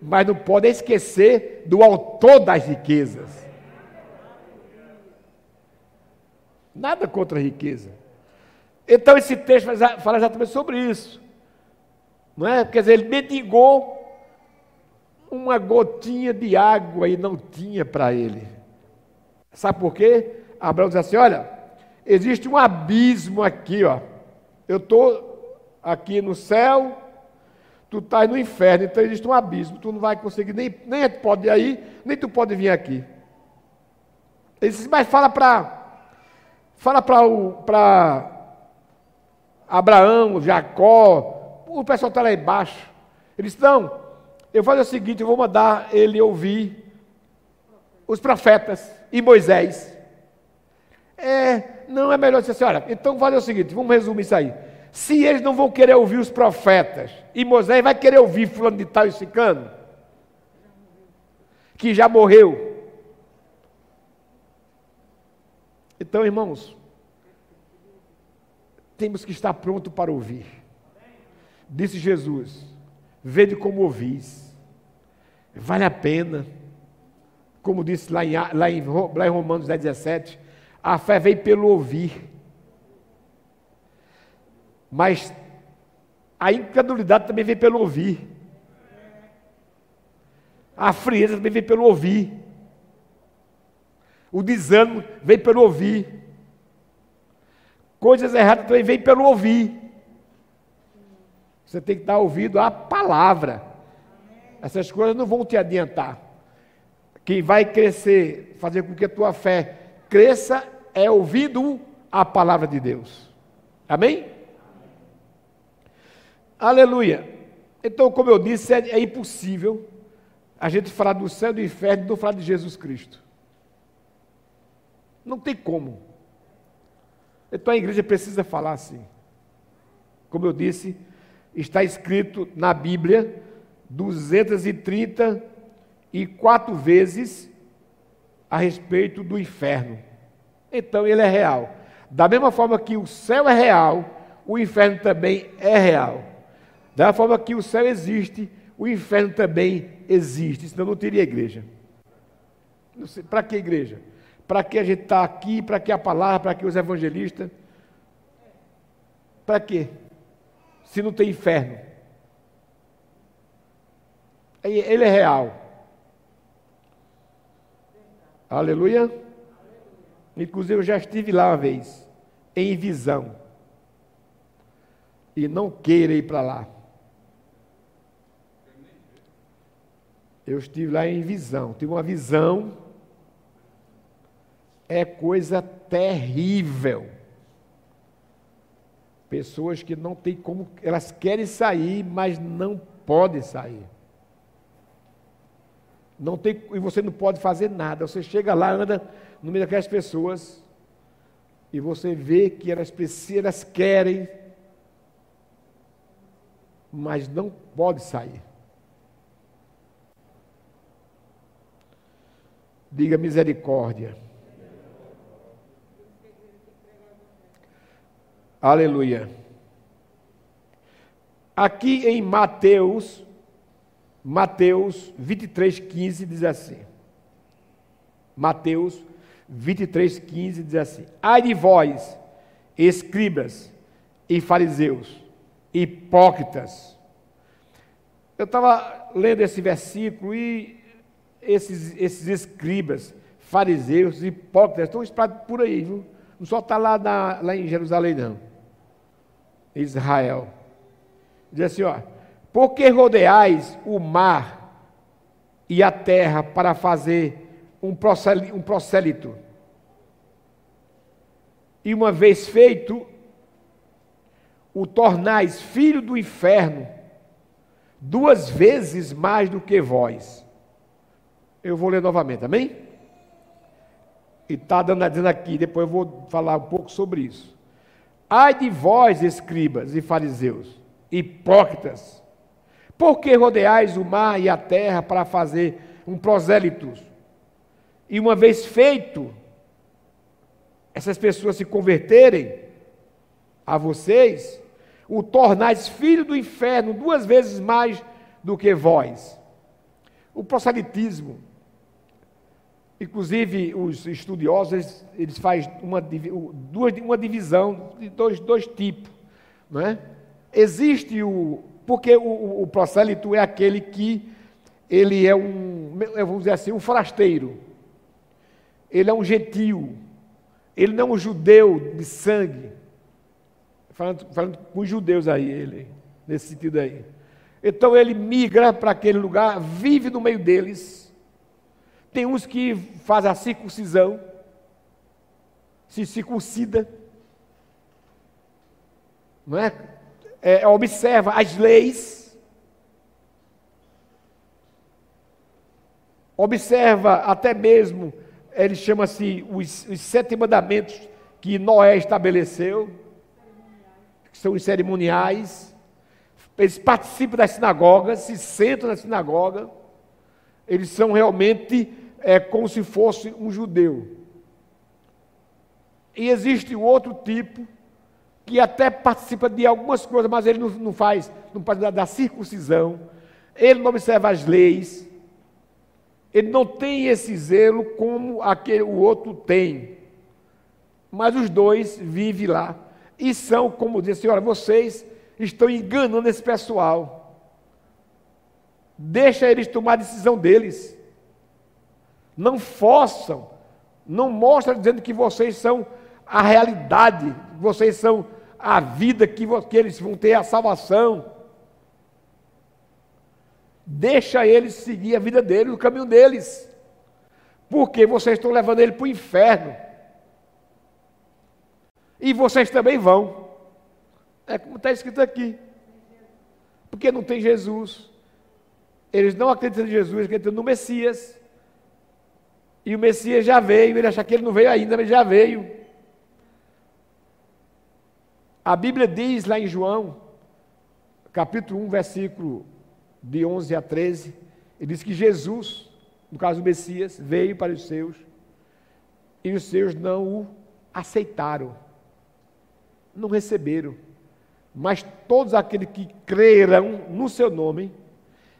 mas não pode esquecer do autor das riquezas. Nada contra a riqueza. Então, esse texto fala exatamente sobre isso. Não é? Quer dizer, ele mendigou uma gotinha de água e não tinha para ele. Sabe por quê? Abraão diz assim: Olha, existe um abismo aqui, ó. Eu estou aqui no céu, tu estás no inferno, então existe um abismo, tu não vai conseguir, nem, nem tu pode ir aí, nem tu pode vir aqui. Ele disse, mas fala para fala para Abraão, Jacó, o pessoal está lá embaixo. Ele disse, não, eu vou fazer o seguinte, eu vou mandar ele ouvir os profetas e Moisés. É, não é melhor dizer assim, olha, então vou fazer o seguinte, vamos resumir isso aí. Se eles não vão querer ouvir os profetas, e Moisés vai querer ouvir fulano de tal e cicano, que já morreu. Então, irmãos, temos que estar pronto para ouvir. Disse Jesus: Vede como ouvis. Vale a pena. Como disse lá em, lá em, lá em Romanos 10, 17, a fé vem pelo ouvir. Mas a incredulidade também vem pelo ouvir. A frieza também vem pelo ouvir. O desânimo vem pelo ouvir. Coisas erradas também vêm pelo ouvir. Você tem que dar ouvido à palavra. Essas coisas não vão te adiantar. Quem vai crescer, fazer com que a tua fé cresça, é ouvido a palavra de Deus. Amém? Aleluia. Então, como eu disse, é, é impossível a gente falar do céu e do inferno e não falar de Jesus Cristo. Não tem como. Então a igreja precisa falar assim. Como eu disse, está escrito na Bíblia 234 vezes a respeito do inferno. Então ele é real. Da mesma forma que o céu é real, o inferno também é real. Da forma que o céu existe, o inferno também existe. Senão não teria igreja. Para que igreja? Para que a gente está aqui? Para que a palavra? Para que os evangelistas? Para quê? se não tem inferno? Ele é real. Aleluia. Inclusive, eu já estive lá uma vez, em visão. E não queira ir para lá. Eu estive lá em visão. Tive uma visão. É coisa terrível. Pessoas que não têm como, elas querem sair, mas não podem sair. Não tem, e você não pode fazer nada. Você chega lá, anda no meio daquelas pessoas, e você vê que elas precisam, elas querem, mas não pode sair. Diga misericórdia. Aleluia. Aqui em Mateus, Mateus 23, 15 diz assim. Mateus 23, 15 diz assim: Ai de vós, escribas e fariseus, hipócritas. Eu estava lendo esse versículo e esses, esses escribas, fariseus, hipócritas estão espalhados por aí, viu? não só está lá, lá em Jerusalém, não. Israel. Diz assim, ó, porque rodeais o mar e a terra para fazer um prosélito. E uma vez feito, o tornais filho do inferno, duas vezes mais do que vós. Eu vou ler novamente, amém? E está dizendo aqui, depois eu vou falar um pouco sobre isso. Ai de vós, escribas e fariseus, hipócritas, por que rodeais o mar e a terra para fazer um prosélito? E uma vez feito, essas pessoas se converterem a vocês, o tornais filho do inferno duas vezes mais do que vós. O proselitismo, inclusive os estudiosos, eles, fazem uma, duas, uma divisão de dois, dois tipos. Não é? Existe o. Porque o, o prosélito é aquele que ele é um, vamos dizer assim, um forasteiro. Ele é um gentil. Ele não é um judeu de sangue falando, falando com os judeus aí, ele, nesse sentido aí. Então ele migra para aquele lugar, vive no meio deles. Tem uns que fazem a circuncisão, se circuncida, não é? é observa as leis, observa até mesmo, ele chama-se os, os sete mandamentos que Noé estabeleceu que são os cerimoniais, eles participam das sinagogas, se sentam na sinagoga, eles são realmente é, como se fosse um judeu. E existe o outro tipo, que até participa de algumas coisas, mas ele não, não faz, não da, da circuncisão, ele não observa as leis, ele não tem esse zelo como aquele, o outro tem. Mas os dois vivem lá e são, como diz a senhora, vocês estão enganando esse pessoal. Deixa eles tomar a decisão deles. Não forçam, não mostra dizendo que vocês são a realidade, vocês são a vida, que, que eles vão ter a salvação. Deixa eles seguir a vida deles, o caminho deles. Porque vocês estão levando ele para o inferno. E vocês também vão. É como está escrito aqui. Porque não tem Jesus. Eles não acreditam em Jesus, acreditam no Messias. E o Messias já veio, ele acha que ele não veio ainda, mas já veio. A Bíblia diz lá em João, capítulo 1, versículo de 11 a 13, ele diz que Jesus, no caso do Messias, veio para os seus, e os seus não o aceitaram não receberam. Mas todos aqueles que crerão no seu nome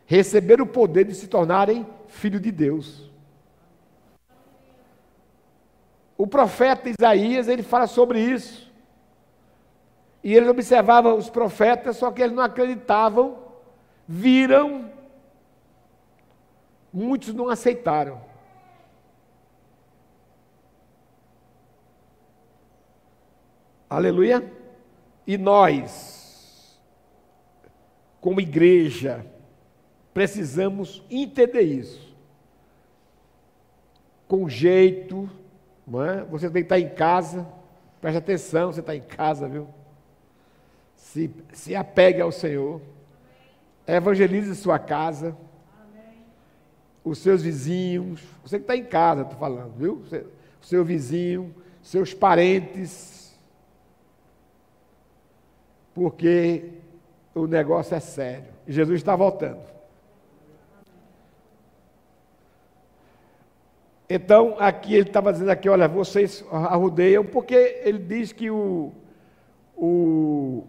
receberam o poder de se tornarem filhos de Deus. O profeta Isaías, ele fala sobre isso. E eles observavam os profetas, só que eles não acreditavam, viram, muitos não aceitaram. Aleluia? E nós, como igreja, precisamos entender isso. Com jeito, não é? você tem que estar em casa, preste atenção, você está em casa, viu? Se, se apegue ao Senhor, evangelize sua casa, os seus vizinhos, você que está em casa, estou falando, viu? O seu vizinho, seus parentes, porque o negócio é sério. Jesus está voltando. Então, aqui ele estava dizendo aqui, olha, vocês arrudeiam, porque ele diz que o, o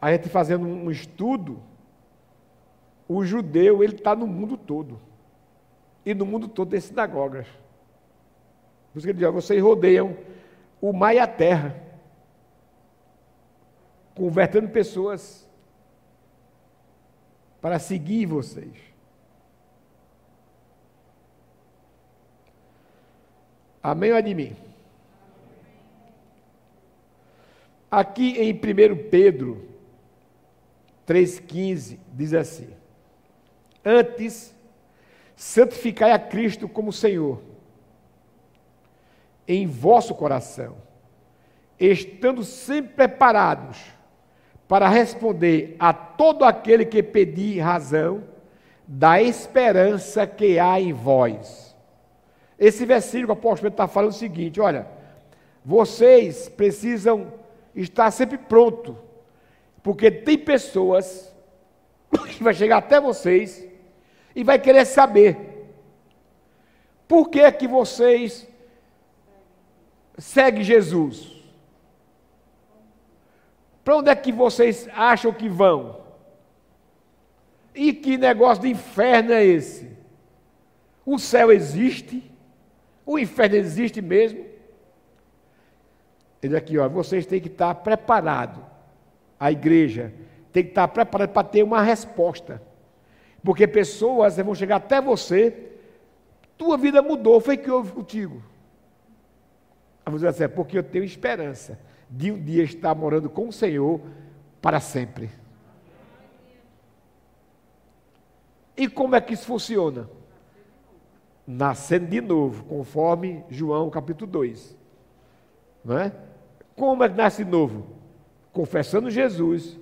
a gente fazendo um estudo, o judeu ele está no mundo todo. E no mundo todo tem sinagogas. Por isso que ele diz, vocês rodeiam o mar e a terra convertendo pessoas para seguir vocês. Amém ou é de mim? Aqui em 1 Pedro 3,15 diz assim: Antes, santificai a Cristo como Senhor em vosso coração, estando sempre preparados para responder a todo aquele que pedir razão da esperança que há em vós. Esse versículo que o apóstolo está falando o seguinte: olha, vocês precisam estar sempre pronto, porque tem pessoas que vai chegar até vocês e vai querer saber por que que vocês seguem Jesus. Para onde é que vocês acham que vão? E que negócio de inferno é esse? O céu existe? O inferno existe mesmo? Ele aqui, ó, vocês têm que estar preparados. A igreja tem que estar preparada para ter uma resposta. Porque pessoas vão chegar até você, tua vida mudou, foi que houve contigo. Aí você é porque eu tenho esperança de um dia estar morando com o Senhor para sempre. E como é que isso funciona? Nascendo de novo, conforme João capítulo 2. Não é? Como é que nasce de novo? Confessando Jesus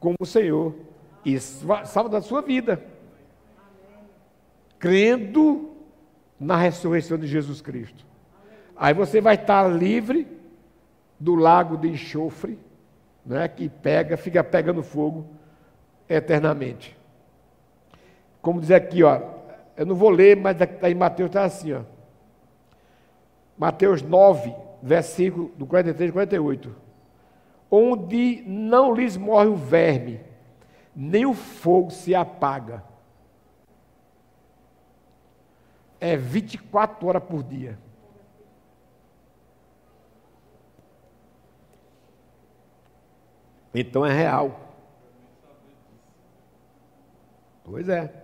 como o Senhor e salva da sua vida. Crendo na ressurreição de Jesus Cristo. Aí você vai estar livre do lago de enxofre, né, que pega, fica pegando fogo eternamente. Como diz aqui, ó, eu não vou ler, mas tá em Mateus está assim, ó. Mateus 9, versículo do 43 e 48. Onde não lhes morre o verme, nem o fogo se apaga. É 24 horas por dia. Então é real. Pois é.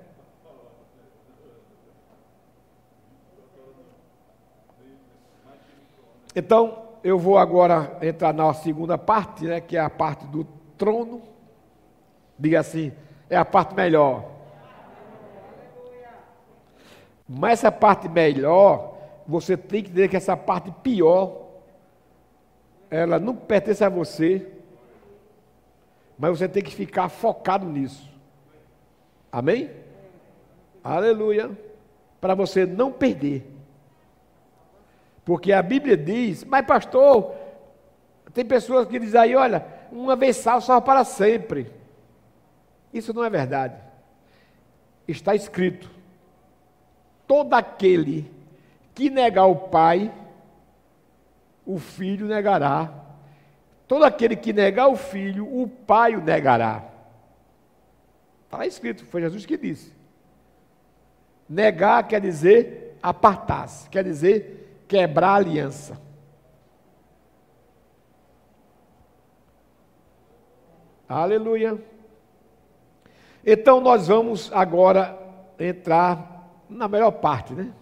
Então, eu vou agora entrar na segunda parte, né, que é a parte do trono. Diga assim, é a parte melhor. Mas essa parte melhor, você tem que dizer que essa parte pior, ela não pertence a você, mas você tem que ficar focado nisso. Amém? Aleluia. Para você não perder. Porque a Bíblia diz, mas pastor, tem pessoas que dizem aí, olha, uma vez salvo, salvo para sempre. Isso não é verdade. Está escrito: todo aquele que negar o Pai, o Filho negará Todo aquele que negar o filho, o pai o negará. Está escrito, foi Jesus que disse. Negar quer dizer apartar-se, quer dizer quebrar a aliança. Aleluia. Então nós vamos agora entrar na melhor parte, né?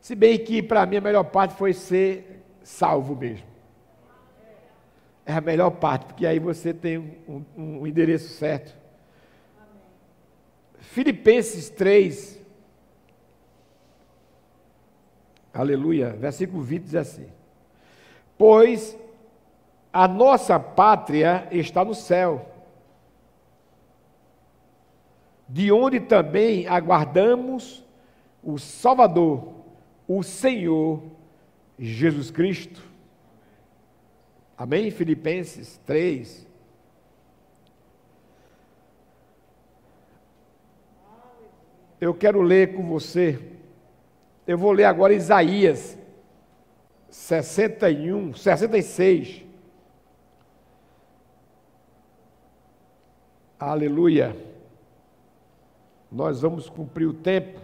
Se bem que para mim a melhor parte foi ser salvo mesmo é a melhor parte, porque aí você tem um, um, endereço certo. Filipenses 3, aleluia, versículo 20 diz assim: Pois a nossa pátria está no céu, de onde também aguardamos o Salvador, o Senhor Jesus Cristo Amém? Filipenses 3. Eu quero ler com você. Eu vou ler agora Isaías 61, 66. Aleluia. Nós vamos cumprir o tempo.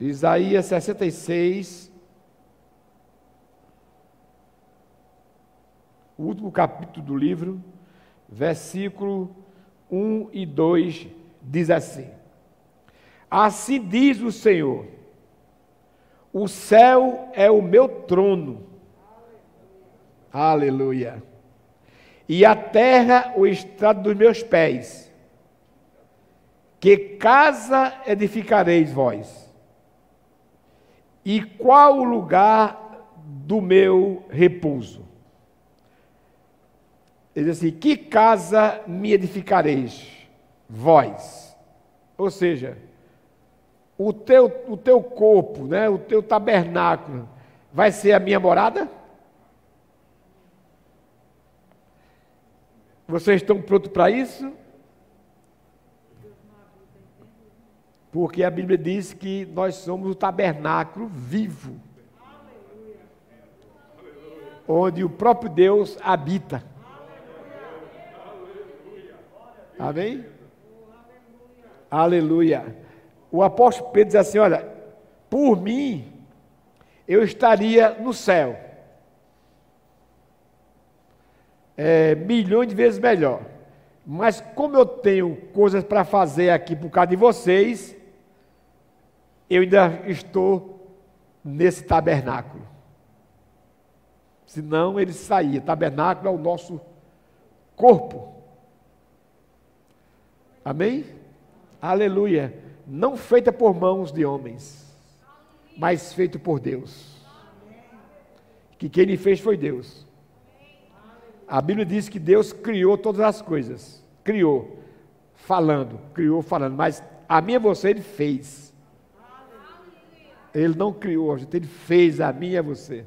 Isaías 66, o último capítulo do livro, versículo 1 e 2, diz assim: Assim diz o Senhor: O céu é o meu trono. Aleluia. E a terra o estrado dos meus pés. Que casa edificareis vós? E qual o lugar do meu repouso. Ele diz assim: Que casa me edificareis? Vós. Ou seja, o teu, o teu corpo, né, o teu tabernáculo, vai ser a minha morada? Vocês estão prontos para isso? Porque a Bíblia diz que nós somos o tabernáculo vivo. Onde o próprio Deus habita. Amém? Aleluia. O apóstolo Pedro diz assim: Olha, por mim, eu estaria no céu. É, milhões de vezes melhor. Mas como eu tenho coisas para fazer aqui por causa de vocês, eu ainda estou nesse tabernáculo. Senão ele saía. Tabernáculo é o nosso corpo. Amém? Aleluia. Não feita por mãos de homens, mas feito por Deus. Que quem lhe fez foi Deus. A Bíblia diz que Deus criou todas as coisas. Criou, falando, criou falando, mas a minha você ele fez. Ele não criou ele fez a mim e a você.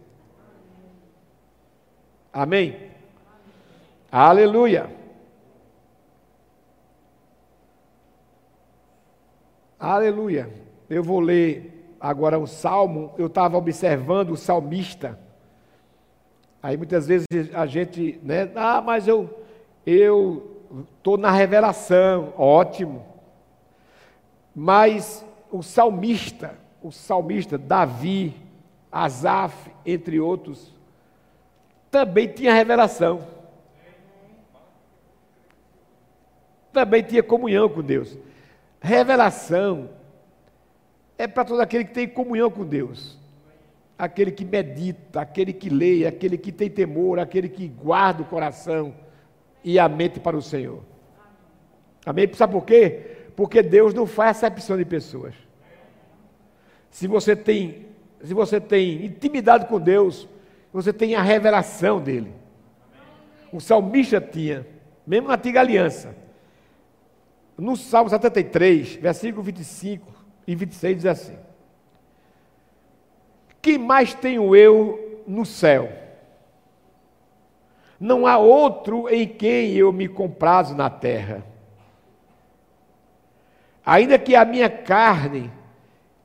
Amém? Aleluia. Aleluia. Eu vou ler agora o salmo. Eu estava observando o salmista. Aí muitas vezes a gente, né? Ah, mas eu eu estou na revelação, ótimo. Mas o salmista, o salmista Davi, Asaf, entre outros, também tinha revelação. Também tinha comunhão com Deus. Revelação é para todo aquele que tem comunhão com Deus. Aquele que medita, aquele que lê, aquele que tem temor, aquele que guarda o coração e a mente para o Senhor. Amém? Sabe por quê? Porque Deus não faz acepção de pessoas se você tem, se você tem intimidade com Deus, você tem a revelação dele. O salmista tinha, mesmo na antiga aliança. No Salmo 73, versículo 25 e 26 diz assim: Que mais tenho eu no céu? Não há outro em quem eu me comprazo na terra. Ainda que a minha carne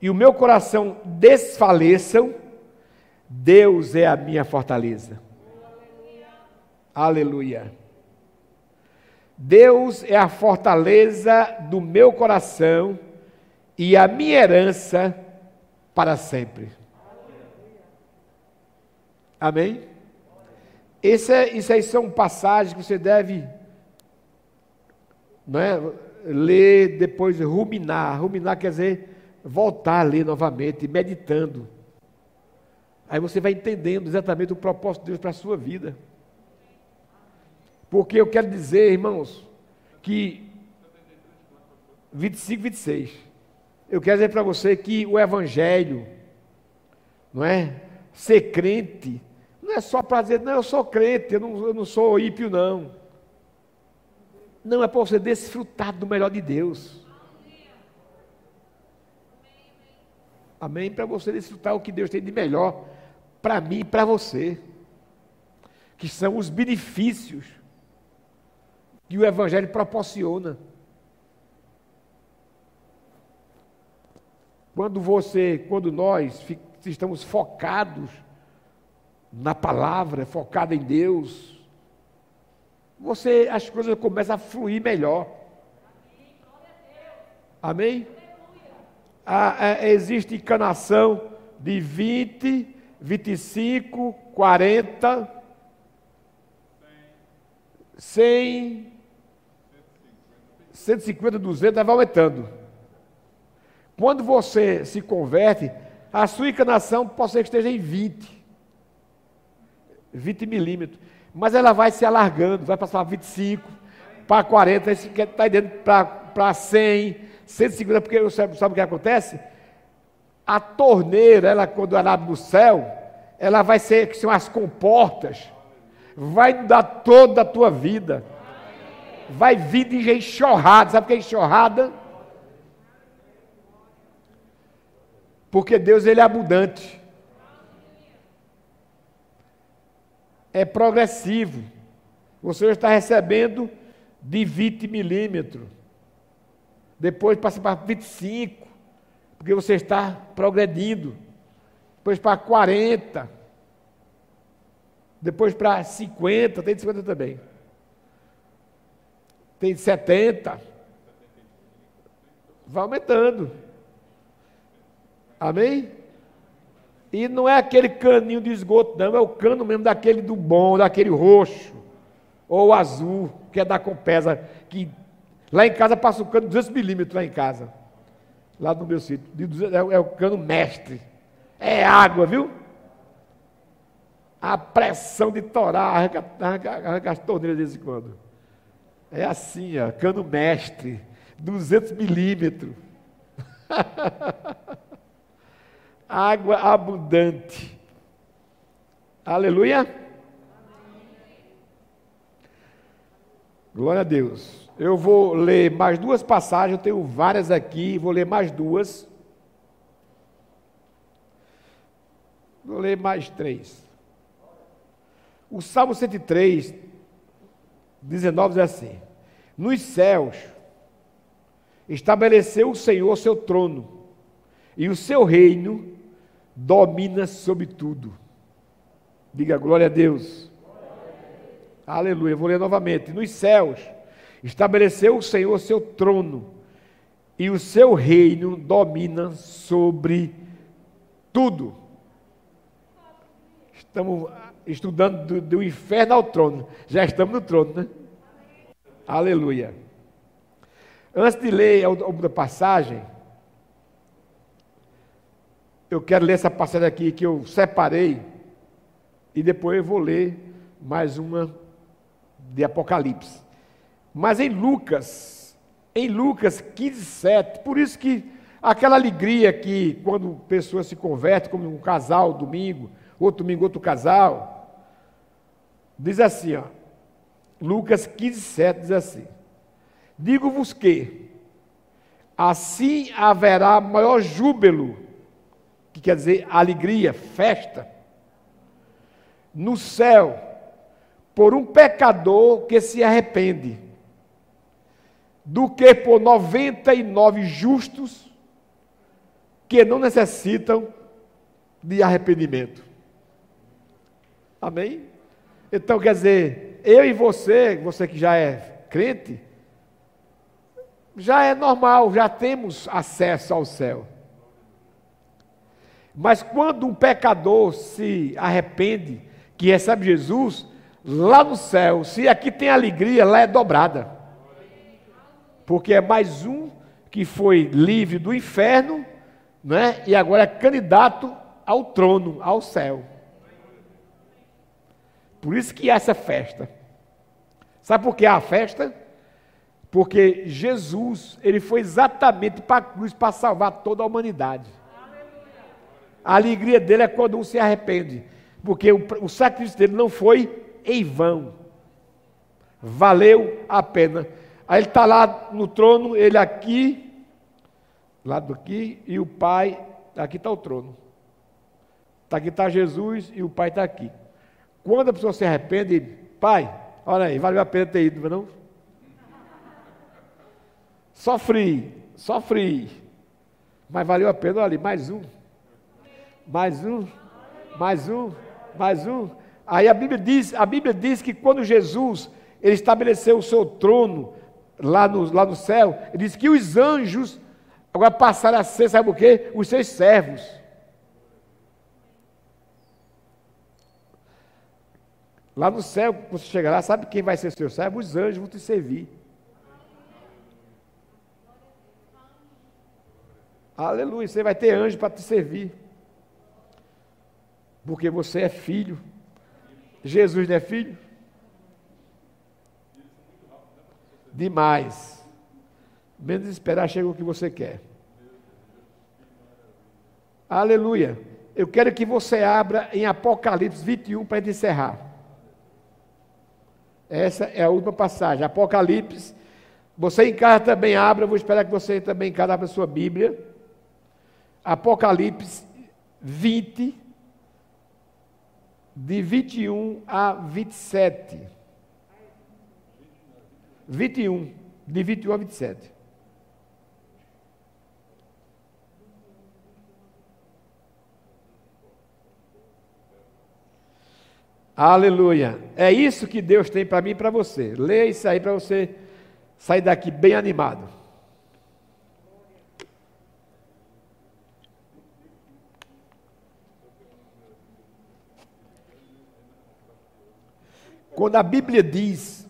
e o meu coração desfaleçam, Deus é a minha fortaleza. Aleluia. Deus é a fortaleza do meu coração e a minha herança para sempre. Amém? Esse é, isso aí são passagens que você deve é, ler, depois ruminar. Ruminar quer dizer voltar a ler novamente, meditando. Aí você vai entendendo exatamente o propósito de Deus para a sua vida. Porque eu quero dizer, irmãos, que 25, 26. Eu quero dizer para você que o Evangelho, não é? Ser crente, não é só para dizer, não, eu sou crente, eu não, eu não sou ímpio, não. Não, é para você desfrutar do melhor de Deus. Amém? Para você desfrutar o que Deus tem de melhor para mim e para você. Que são os benefícios que o Evangelho proporciona. Quando você, quando nós estamos focados na palavra, focado em Deus, você as coisas começam a fluir melhor. Amém? ah, existe encanação de 20, 25, 40, 100, 150, 200, vai aumentando. Quando você se converte, a sua encanação pode ser que esteja em 20, 20 milímetros, mas ela vai se alargando, vai passar para 25, para 40, está dentro para 100, 150, porque sabe, sabe o que acontece? A torneira, ela quando ela abre no céu, ela vai ser que são as comportas, vai dar toda a tua vida. Vai vir de enxurrada, sabe o que é enxurrada? Porque Deus ele é abundante. É progressivo. Você está recebendo de 20 milímetros. Depois passa para 25, porque você está progredindo. Depois para 40. Depois para 50, tem de 50 também. Tem de 70. Vai aumentando. Amém? E não é aquele caninho de esgoto, não, é o cano mesmo daquele do bom, daquele roxo, ou azul, que é da Compesa, que lá em casa passa o cano de 200 milímetros lá em casa, lá no meu sítio, é, é o cano mestre, é água, viu? A pressão de torar, arranca, arranca, arranca as torneiras de vez em quando. É assim, ó, cano mestre, 200 milímetros. água abundante. Aleluia. Glória a Deus. Eu vou ler mais duas passagens, eu tenho várias aqui, vou ler mais duas. Vou ler mais três. O Salmo 103, 19 diz assim: Nos céus estabeleceu o Senhor seu trono, e o seu reino domina sobre tudo. Diga glória a Deus. Aleluia. Vou ler novamente. Nos céus estabeleceu o Senhor seu trono, e o seu reino domina sobre tudo. Estamos estudando do, do inferno ao trono. Já estamos no trono, né? Aleluia. Antes de ler a, a passagem, eu quero ler essa passagem aqui que eu separei e depois eu vou ler mais uma de Apocalipse. Mas em Lucas, em Lucas 15, 7, por isso que aquela alegria que quando pessoas se convertem, como um casal domingo, outro domingo outro casal, diz assim, ó, Lucas 15, 7 diz assim: Digo-vos que assim haverá maior júbilo que quer dizer alegria, festa, no céu, por um pecador que se arrepende, do que por 99 justos que não necessitam de arrependimento. Amém? Então, quer dizer, eu e você, você que já é crente, já é normal, já temos acesso ao céu. Mas quando um pecador se arrepende, que recebe Jesus, lá no céu, se aqui tem alegria, lá é dobrada. Porque é mais um que foi livre do inferno, né? E agora é candidato ao trono, ao céu. Por isso que há essa festa. Sabe por que há a festa? Porque Jesus, ele foi exatamente para a cruz para salvar toda a humanidade. A alegria dele é quando um se arrepende, porque o, o sacrifício dele não foi em vão, valeu a pena. Aí ele está lá no trono, ele aqui, lado aqui, e o Pai, aqui está o trono. Tá aqui está Jesus e o Pai está aqui. Quando a pessoa se arrepende, Pai, olha aí, valeu a pena ter ido, não? É sofri, sofri, mas valeu a pena, olha ali, mais um mais um, mais um, mais um. Aí a Bíblia diz, a Bíblia diz que quando Jesus ele estabeleceu o seu trono lá no, lá no céu, ele diz que os anjos agora passaram a ser, sabe o quê? Os seus servos. Lá no céu, quando você chegar lá, sabe quem vai ser seu servo? Os anjos vão te servir. Aleluia, você vai ter anjo para te servir porque você é filho. Jesus não é filho? Demais. Menos esperar chega o que você quer. Aleluia. Eu quero que você abra em Apocalipse 21 para encerrar. Essa é a última passagem. Apocalipse. Você em casa também abra, vou esperar que você também em casa abra sua Bíblia. Apocalipse 20, de 21 a 27. 21, de 21 a 27. Aleluia. É isso que Deus tem para mim e para você. Leia isso aí para você sair daqui bem animado. Quando a Bíblia diz,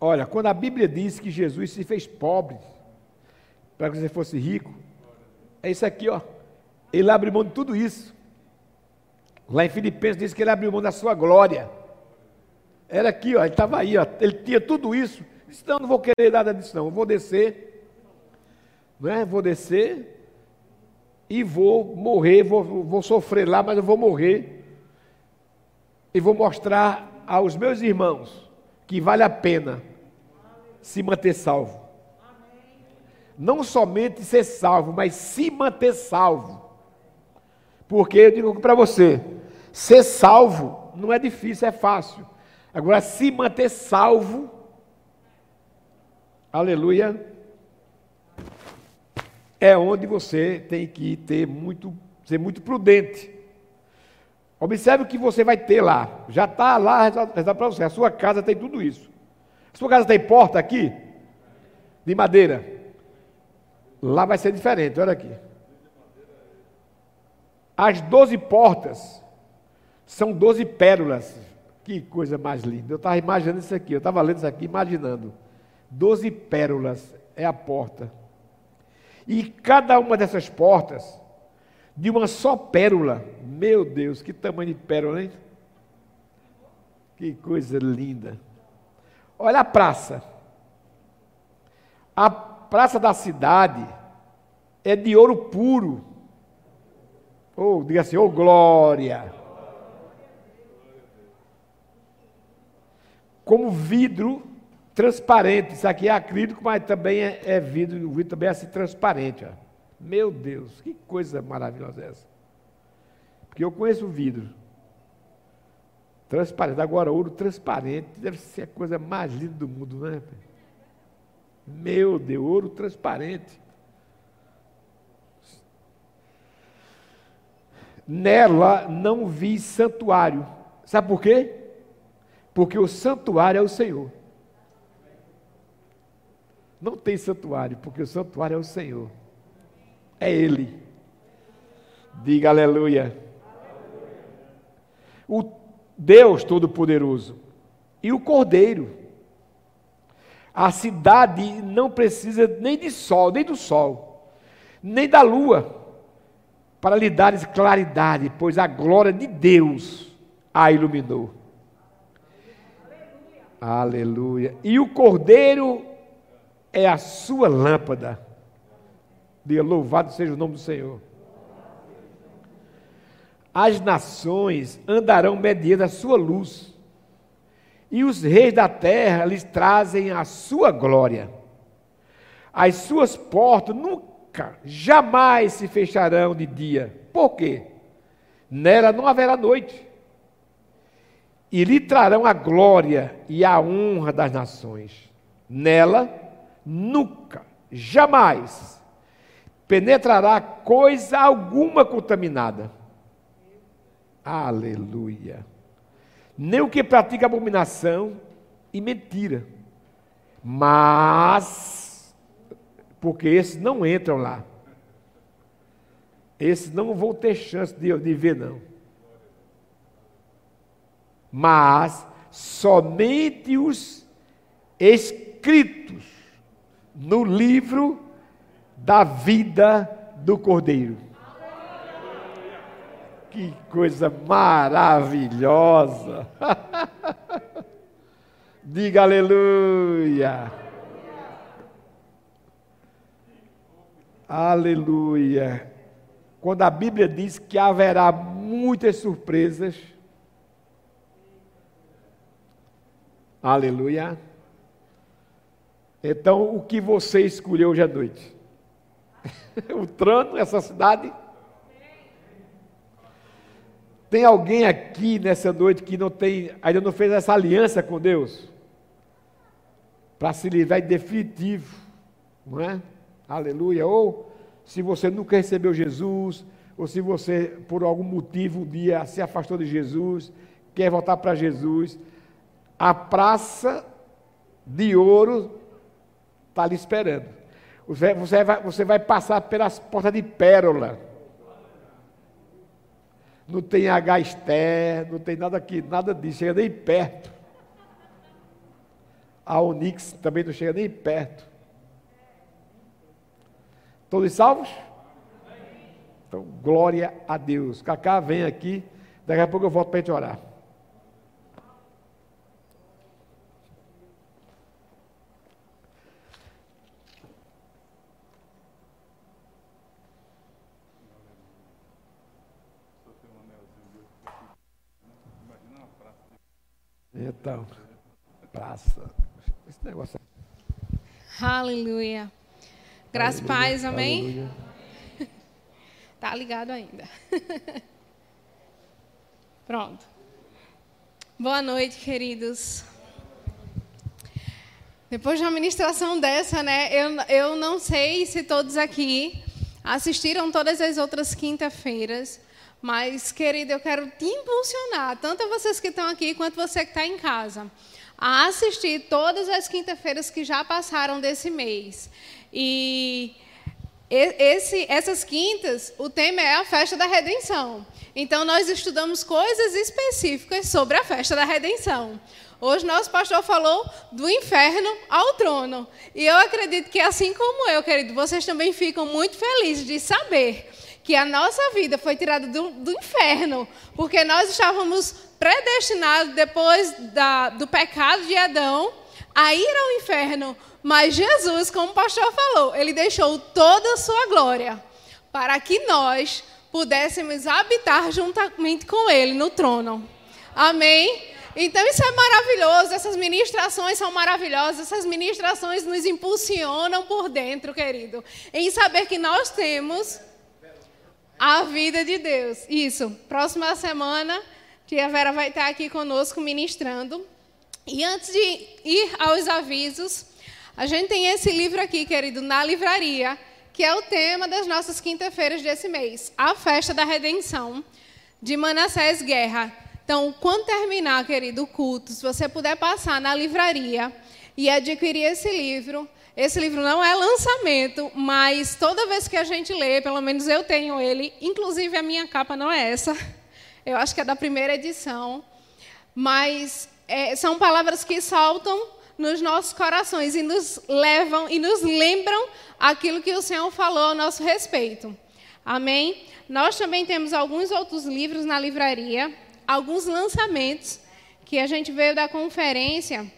olha, quando a Bíblia diz que Jesus se fez pobre para que você fosse rico, é isso aqui, ó. Ele abre mão de tudo isso. Lá em Filipenses diz que ele abriu mão da sua glória. Era aqui, ó, ele estava aí, ó, ele tinha tudo isso. Disse, não, não vou querer nada disso, não. Eu vou descer, né? Vou descer e vou morrer, vou, vou sofrer lá, mas eu vou morrer. E vou mostrar aos meus irmãos que vale a pena se manter salvo. Não somente ser salvo, mas se manter salvo. Porque eu digo para você, ser salvo não é difícil, é fácil. Agora, se manter salvo, aleluia, é onde você tem que ter muito, ser muito prudente. Observe o que você vai ter lá. Já está lá resolve para você. A sua casa tem tudo isso. A sua casa tem porta aqui, de madeira. Lá vai ser diferente, olha aqui. As doze portas são doze pérolas. Que coisa mais linda. Eu estava imaginando isso aqui, eu estava lendo isso aqui, imaginando. Doze pérolas é a porta. E cada uma dessas portas de uma só pérola. Meu Deus, que tamanho de pérola, hein? Que coisa linda. Olha a praça. A praça da cidade é de ouro puro. Ou oh, diga assim, ô oh, glória. Como vidro transparente. Isso aqui é acrílico, mas também é, é vidro. O vidro também é assim transparente. Ó. Meu Deus, que coisa maravilhosa é essa. Porque eu conheço o vidro. Transparente. Agora, ouro transparente deve ser a coisa mais linda do mundo, não é? Meu Deus, ouro transparente. Nela não vi santuário. Sabe por quê? Porque o santuário é o Senhor. Não tem santuário, porque o santuário é o Senhor é Ele. Diga aleluia. O Deus Todo-Poderoso e o Cordeiro. A cidade não precisa nem de sol, nem do sol, nem da lua, para lhe dar claridade, pois a glória de Deus a iluminou. Aleluia. Aleluia. E o Cordeiro é a sua lâmpada. Diga, louvado seja o nome do Senhor. As nações andarão mediante a sua luz, e os reis da terra lhes trazem a sua glória. As suas portas nunca, jamais se fecharão de dia. Por quê? Nela não haverá noite. E lhe trarão a glória e a honra das nações. Nela nunca, jamais penetrará coisa alguma contaminada. Aleluia. Nem o que pratica abominação e mentira. Mas, porque esses não entram lá. Esses não vão ter chance de, de ver, não. Mas somente os escritos no livro da vida do Cordeiro. Que coisa maravilhosa! Diga aleluia! Aleluia! quando a Bíblia diz que haverá muitas surpresas. Aleluia. Então, o que você escolheu hoje à noite? o trono, essa cidade? Tem alguém aqui nessa noite que não tem, ainda não fez essa aliança com Deus? Para se livrar em definitivo, não é? Aleluia. Ou se você nunca recebeu Jesus, ou se você, por algum motivo, um dia se afastou de Jesus, quer voltar para Jesus, a praça de ouro está ali esperando. Você, você, vai, você vai passar pelas portas de pérola. Não tem H Ester, não tem nada aqui, nada disso, chega nem perto. A Onix também não chega nem perto. Todos salvos? Então, glória a Deus. Cacá, vem aqui. Daqui a pouco eu volto para a gente orar. Então, praça. Esse negócio. Aleluia. Graças e paz, amém? tá ligado ainda. Pronto. Boa noite, queridos. Depois de uma ministração dessa, né? Eu, eu não sei se todos aqui assistiram todas as outras quinta-feiras, mas, querido, eu quero te impulsionar, tanto vocês que estão aqui quanto você que está em casa, a assistir todas as quinta-feiras que já passaram desse mês. E esse, essas quintas, o tema é a festa da redenção. Então, nós estudamos coisas específicas sobre a festa da redenção. Hoje, nosso pastor falou do inferno ao trono. E eu acredito que, assim como eu, querido, vocês também ficam muito felizes de saber que a nossa vida foi tirada do, do inferno, porque nós estávamos predestinados, depois da, do pecado de Adão, a ir ao inferno mas Jesus, como o pastor falou, ele deixou toda a sua glória para que nós pudéssemos habitar juntamente com ele no trono. Amém? Então isso é maravilhoso, essas ministrações são maravilhosas, essas ministrações nos impulsionam por dentro, querido, em saber que nós temos a vida de Deus. Isso, próxima semana, tia Vera vai estar aqui conosco ministrando. E antes de ir aos avisos, a gente tem esse livro aqui, querido, na livraria, que é o tema das nossas quinta-feiras desse mês, A Festa da Redenção, de Manassés Guerra. Então, quando terminar, querido, o culto, se você puder passar na livraria e adquirir esse livro, esse livro não é lançamento, mas toda vez que a gente lê, pelo menos eu tenho ele, inclusive a minha capa não é essa, eu acho que é da primeira edição, mas é, são palavras que saltam nos nossos corações e nos levam e nos lembram aquilo que o Senhor falou a nosso respeito. Amém? Nós também temos alguns outros livros na livraria, alguns lançamentos que a gente veio da conferência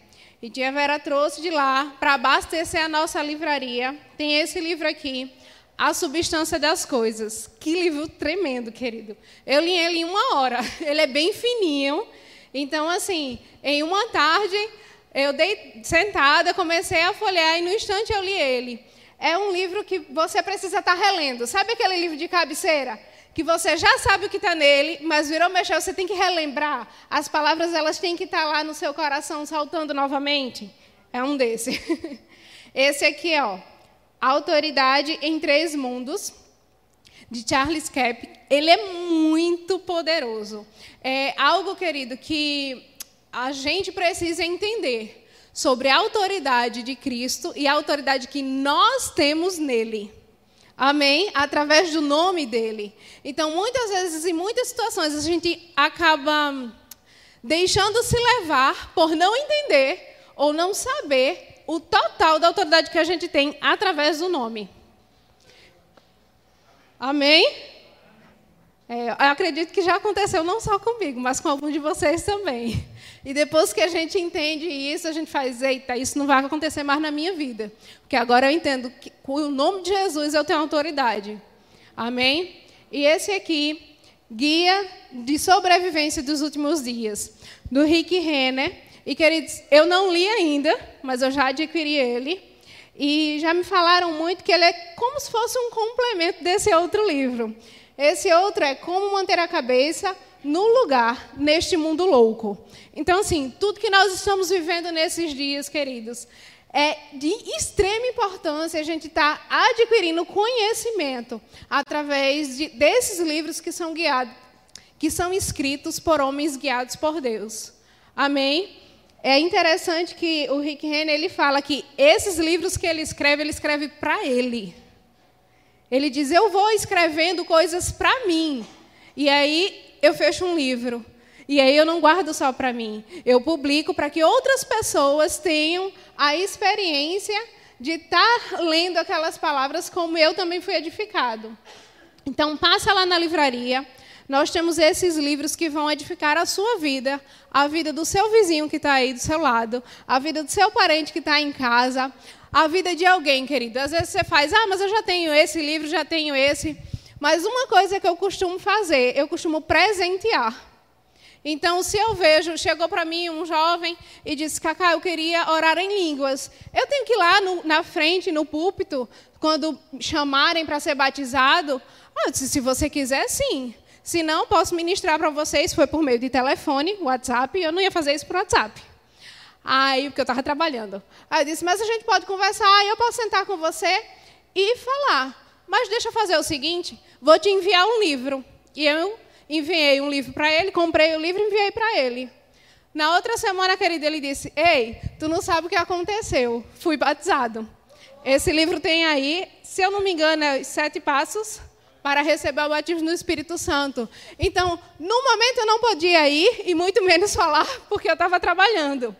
e Tia Vera trouxe de lá para abastecer a nossa livraria. Tem esse livro aqui, A Substância das Coisas. Que livro tremendo, querido. Eu li ele em uma hora. Ele é bem fininho. Então, assim, em uma tarde eu dei sentada, comecei a folhear e no instante eu li ele. É um livro que você precisa estar relendo. Sabe aquele livro de cabeceira? Que você já sabe o que está nele, mas virou mexer, você tem que relembrar. As palavras elas têm que estar lá no seu coração saltando novamente. É um desse. Esse aqui, ó. Autoridade em Três Mundos, de Charles Cap. Ele é muito poderoso. É algo, querido, que a gente precisa entender sobre a autoridade de Cristo e a autoridade que nós temos nele. Amém? Através do nome dele. Então, muitas vezes, em muitas situações, a gente acaba deixando se levar por não entender ou não saber o total da autoridade que a gente tem através do nome. Amém? É, eu acredito que já aconteceu não só comigo, mas com alguns de vocês também. E depois que a gente entende isso, a gente faz, eita, isso não vai acontecer mais na minha vida. Porque agora eu entendo que com o nome de Jesus eu tenho autoridade. Amém? E esse aqui, Guia de Sobrevivência dos Últimos Dias, do Rick Renner. E, queridos, eu não li ainda, mas eu já adquiri ele. E já me falaram muito que ele é como se fosse um complemento desse outro livro. Esse outro é Como Manter a Cabeça no Lugar neste Mundo Louco. Então, assim, tudo que nós estamos vivendo nesses dias, queridos, é de extrema importância a gente estar tá adquirindo conhecimento através de, desses livros que são guiados, que são escritos por homens guiados por Deus. Amém? É interessante que o Rick Renner ele fala que esses livros que ele escreve, ele escreve para ele. Ele diz: Eu vou escrevendo coisas para mim. E aí eu fecho um livro. E aí eu não guardo só para mim. Eu publico para que outras pessoas tenham a experiência de estar tá lendo aquelas palavras como eu também fui edificado. Então passa lá na livraria. Nós temos esses livros que vão edificar a sua vida, a vida do seu vizinho que está aí do seu lado, a vida do seu parente que está em casa, a vida de alguém, querido. Às vezes você faz, ah, mas eu já tenho esse livro, já tenho esse. Mas uma coisa que eu costumo fazer, eu costumo presentear. Então, se eu vejo, chegou para mim um jovem e disse, Cacá, eu queria orar em línguas. Eu tenho que ir lá no, na frente, no púlpito, quando chamarem para ser batizado. Ah, eu disse, se você quiser, sim. Se não, posso ministrar para vocês. Foi por meio de telefone, WhatsApp, eu não ia fazer isso por WhatsApp. Aí, porque eu estava trabalhando. Aí eu disse, mas a gente pode conversar, eu posso sentar com você e falar. Mas deixa eu fazer o seguinte, vou te enviar um livro. E eu enviei um livro para ele, comprei o livro e enviei para ele. Na outra semana, querida, ele disse: Ei, tu não sabe o que aconteceu. Fui batizado. Esse livro tem aí, se eu não me engano, é sete passos para receber o batismo no Espírito Santo. Então, no momento eu não podia ir e muito menos falar, porque eu estava trabalhando.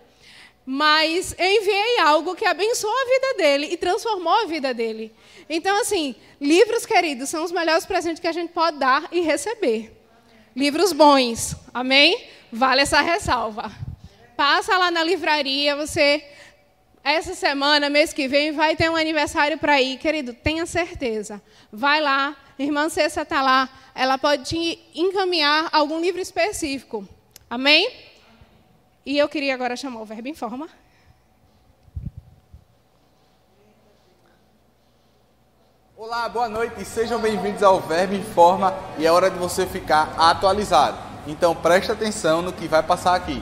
Mas eu enviei algo que abençoou a vida dele e transformou a vida dele. Então, assim, livros queridos são os melhores presentes que a gente pode dar e receber livros bons. Amém? Vale essa ressalva. Passa lá na livraria, você essa semana, mês que vem, vai ter um aniversário para ir, querido, tenha certeza. Vai lá, irmã Cessa está lá, ela pode te encaminhar algum livro específico. Amém? E eu queria agora chamar o verbo em forma. Olá, boa noite e sejam bem-vindos ao Verbo Informa e é hora de você ficar atualizado. Então preste atenção no que vai passar aqui.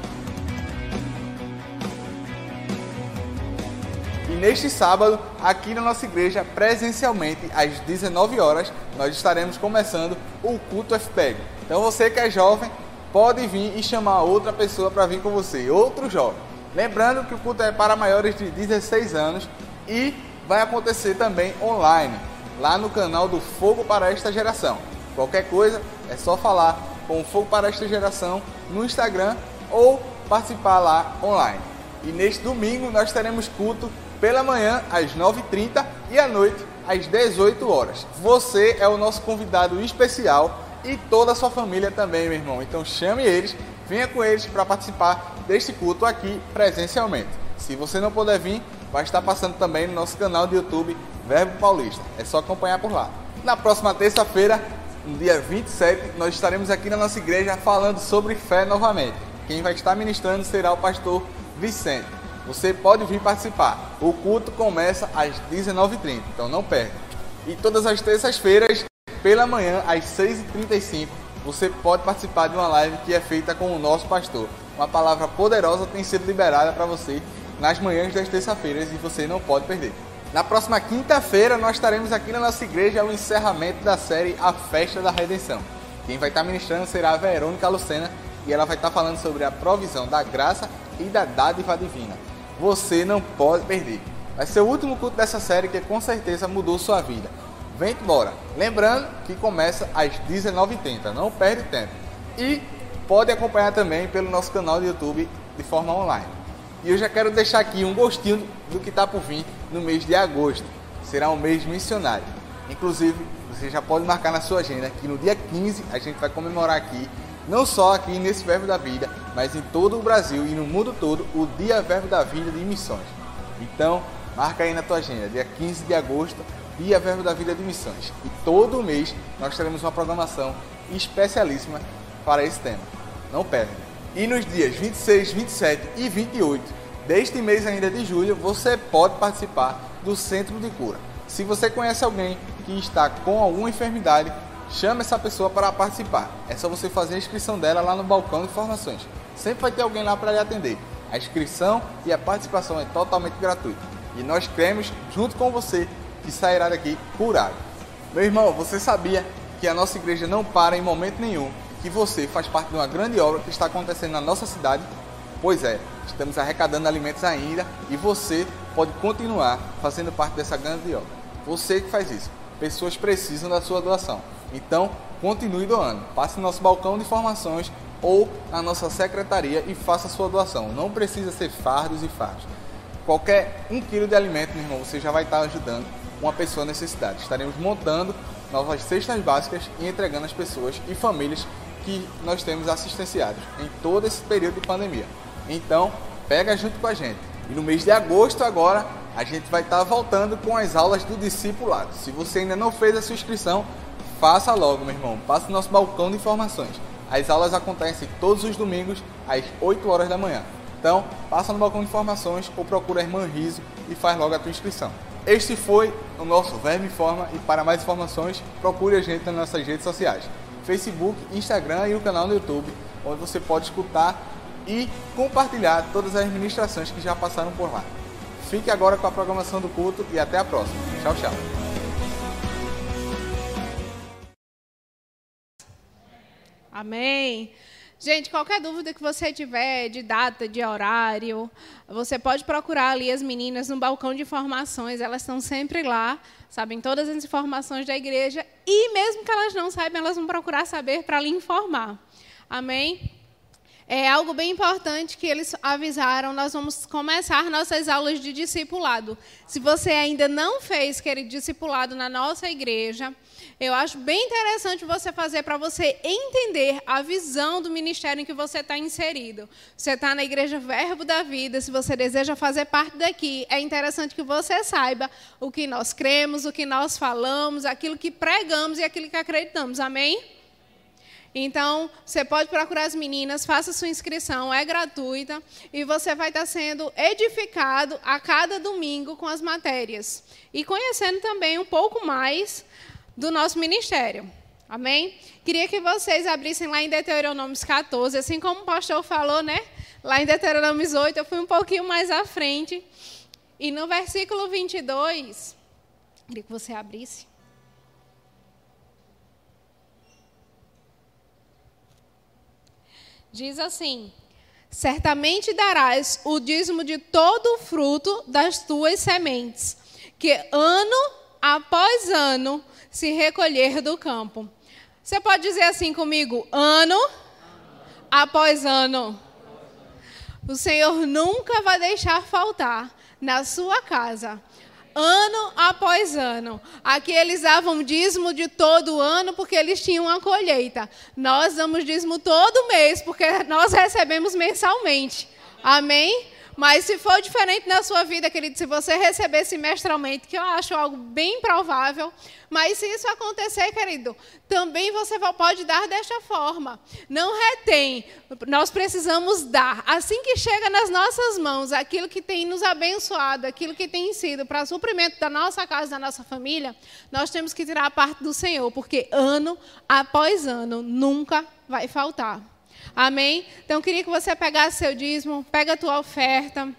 E neste sábado, aqui na nossa igreja, presencialmente, às 19 horas, nós estaremos começando o culto FPEG. Então você que é jovem, pode vir e chamar outra pessoa para vir com você, outro jovem. Lembrando que o culto é para maiores de 16 anos e vai acontecer também online lá no canal do Fogo para esta geração. Qualquer coisa é só falar com o Fogo para esta geração no Instagram ou participar lá online. E neste domingo nós teremos culto pela manhã às 9h30 e à noite às 18 horas. Você é o nosso convidado especial e toda a sua família também, meu irmão. Então chame eles, venha com eles para participar deste culto aqui presencialmente. Se você não puder vir, vai estar passando também no nosso canal do YouTube Verbo Paulista. É só acompanhar por lá. Na próxima terça-feira, no dia 27, nós estaremos aqui na nossa igreja falando sobre fé novamente. Quem vai estar ministrando será o pastor Vicente. Você pode vir participar. O culto começa às 19h30, então não perca. E todas as terças-feiras, pela manhã, às 6h35, você pode participar de uma live que é feita com o nosso pastor. Uma palavra poderosa tem sido liberada para você nas manhãs das terça-feiras e você não pode perder. Na próxima quinta-feira, nós estaremos aqui na nossa igreja o encerramento da série A Festa da Redenção. Quem vai estar ministrando será a Verônica Lucena e ela vai estar falando sobre a provisão da graça e da dádiva divina. Você não pode perder. Vai ser o último culto dessa série que com certeza mudou sua vida. Vem embora. Lembrando que começa às 19h30, não perde tempo. E pode acompanhar também pelo nosso canal do YouTube de forma online. E eu já quero deixar aqui um gostinho do que está por vir no mês de agosto. Será um mês missionário. Inclusive, você já pode marcar na sua agenda que no dia 15 a gente vai comemorar aqui, não só aqui nesse Verbo da Vida, mas em todo o Brasil e no mundo todo, o Dia Verbo da Vida de Missões. Então, marca aí na tua agenda, dia 15 de agosto, Dia Verbo da Vida de Missões. E todo mês nós teremos uma programação especialíssima para esse tema. Não perde. E nos dias 26, 27 e 28 deste mês ainda de julho, você pode participar do Centro de Cura. Se você conhece alguém que está com alguma enfermidade, chame essa pessoa para participar. É só você fazer a inscrição dela lá no balcão de informações. Sempre vai ter alguém lá para lhe atender. A inscrição e a participação é totalmente gratuita. E nós cremos, junto com você, que sairá daqui curado. Meu irmão, você sabia que a nossa igreja não para em momento nenhum que você faz parte de uma grande obra que está acontecendo na nossa cidade? Pois é, estamos arrecadando alimentos ainda e você pode continuar fazendo parte dessa grande obra. Você que faz isso. Pessoas precisam da sua doação. Então, continue doando. Passe no nosso balcão de informações ou na nossa secretaria e faça sua doação. Não precisa ser fardos e fardos. Qualquer um quilo de alimento, meu irmão, você já vai estar ajudando uma pessoa necessitada. Estaremos montando novas cestas básicas e entregando às pessoas e famílias que nós temos assistenciados em todo esse período de pandemia. Então, pega junto com a gente. E no mês de agosto agora, a gente vai estar voltando com as aulas do discipulado. Se você ainda não fez a sua inscrição, faça logo, meu irmão. Passe no nosso balcão de informações. As aulas acontecem todos os domingos às 8 horas da manhã. Então, passa no balcão de informações ou procura a irmã Riso e faz logo a tua inscrição. Este foi o nosso Verme Informa e para mais informações, procure a gente nas nossas redes sociais. Facebook, Instagram e o canal no YouTube, onde você pode escutar e compartilhar todas as ministrações que já passaram por lá. Fique agora com a programação do culto e até a próxima. Tchau, tchau. Amém. Gente, qualquer dúvida que você tiver de data, de horário, você pode procurar ali as meninas no balcão de informações, elas estão sempre lá, sabem todas as informações da igreja e mesmo que elas não saibam, elas vão procurar saber para lhe informar. Amém? É algo bem importante que eles avisaram, nós vamos começar nossas aulas de discipulado. Se você ainda não fez, querido, discipulado na nossa igreja, eu acho bem interessante você fazer para você entender a visão do ministério em que você está inserido. Você está na Igreja Verbo da Vida, se você deseja fazer parte daqui, é interessante que você saiba o que nós cremos, o que nós falamos, aquilo que pregamos e aquilo que acreditamos. Amém? Então, você pode procurar as meninas, faça sua inscrição, é gratuita, e você vai estar sendo edificado a cada domingo com as matérias. E conhecendo também um pouco mais do nosso ministério. Amém? Queria que vocês abrissem lá em Deuteronômios 14, assim como o pastor falou, né? Lá em Deuteronômios 8, eu fui um pouquinho mais à frente. E no versículo 22, queria que você abrisse. Diz assim: Certamente darás o dízimo de todo o fruto das tuas sementes, que ano após ano se recolher do campo. Você pode dizer assim comigo: ano após ano. O Senhor nunca vai deixar faltar na sua casa, ano após ano. Aqui eles davam dízimo de todo ano porque eles tinham uma colheita. Nós damos dízimo todo mês porque nós recebemos mensalmente. Amém? Mas se for diferente na sua vida, querido, se você receber semestralmente, que eu acho algo bem provável, mas se isso acontecer, querido, também você pode dar desta forma. Não retém. Nós precisamos dar. Assim que chega nas nossas mãos aquilo que tem nos abençoado, aquilo que tem sido para suprimento da nossa casa, da nossa família, nós temos que tirar a parte do Senhor, porque ano após ano nunca vai faltar. Amém? Então, queria que você pegasse seu dízimo, pega a tua oferta.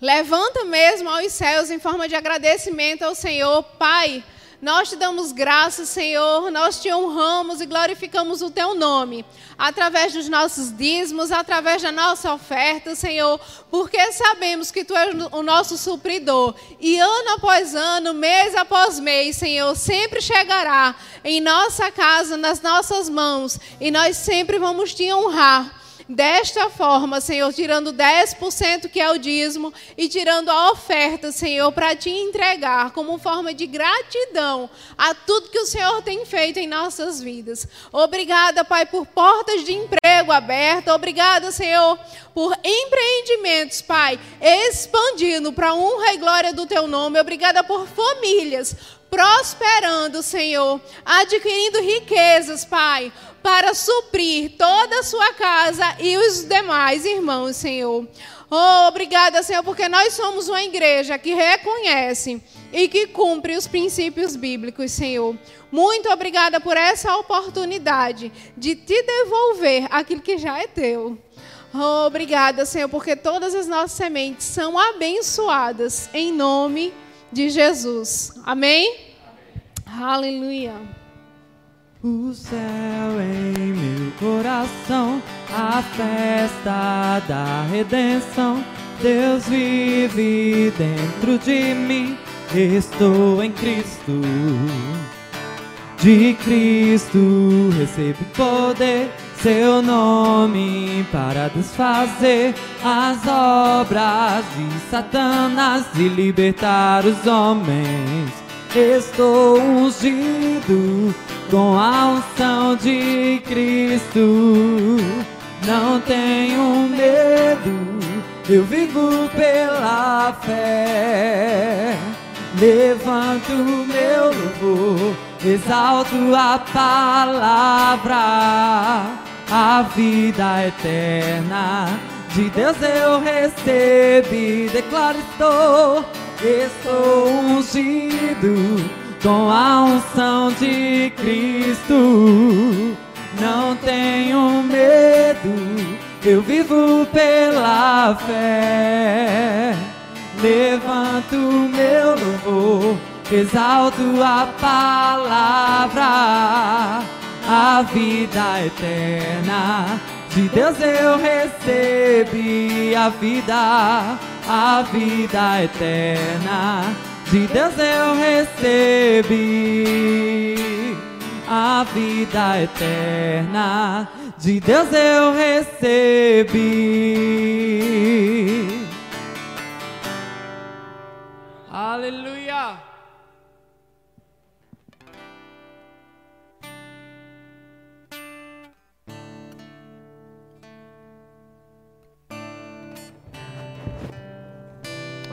Levanta mesmo aos céus em forma de agradecimento ao Senhor. Pai, nós te damos graças, Senhor, nós te honramos e glorificamos o teu nome, através dos nossos dízimos, através da nossa oferta, Senhor, porque sabemos que tu és o nosso supridor. E ano após ano, mês após mês, Senhor, sempre chegará em nossa casa, nas nossas mãos, e nós sempre vamos te honrar desta forma, Senhor, tirando 10% que é o dízimo e tirando a oferta, Senhor, para te entregar como forma de gratidão a tudo que o Senhor tem feito em nossas vidas. Obrigada, Pai, por portas de emprego abertas. Obrigada, Senhor, por empreendimentos, Pai, expandindo para honra e glória do teu nome. Obrigada por famílias prosperando, Senhor, adquirindo riquezas, Pai, para suprir toda a sua casa e os demais irmãos, Senhor. Oh, obrigada, Senhor, porque nós somos uma igreja que reconhece e que cumpre os princípios bíblicos, Senhor. Muito obrigada por essa oportunidade de te devolver aquilo que já é teu. Oh, obrigada, Senhor, porque todas as nossas sementes são abençoadas em nome de Jesus. Amém? Amém. Aleluia. O céu em meu coração, a festa da redenção. Deus vive dentro de mim, estou em Cristo. De Cristo recebo poder, seu nome para desfazer as obras de Satanás e libertar os homens. Estou ungido com a unção de Cristo. Não tenho medo, eu vivo pela fé. Levanto meu louvor, exalto a palavra, a vida eterna. De Deus eu recebi, declaro estou, estou ungido com a unção de Cristo. Não tenho medo, eu vivo pela fé. Levanto meu louvor, exalto a palavra, a vida eterna. De Deus eu recebi a vida, a vida eterna de Deus eu recebi a vida eterna. De Deus eu recebi. Aleluia.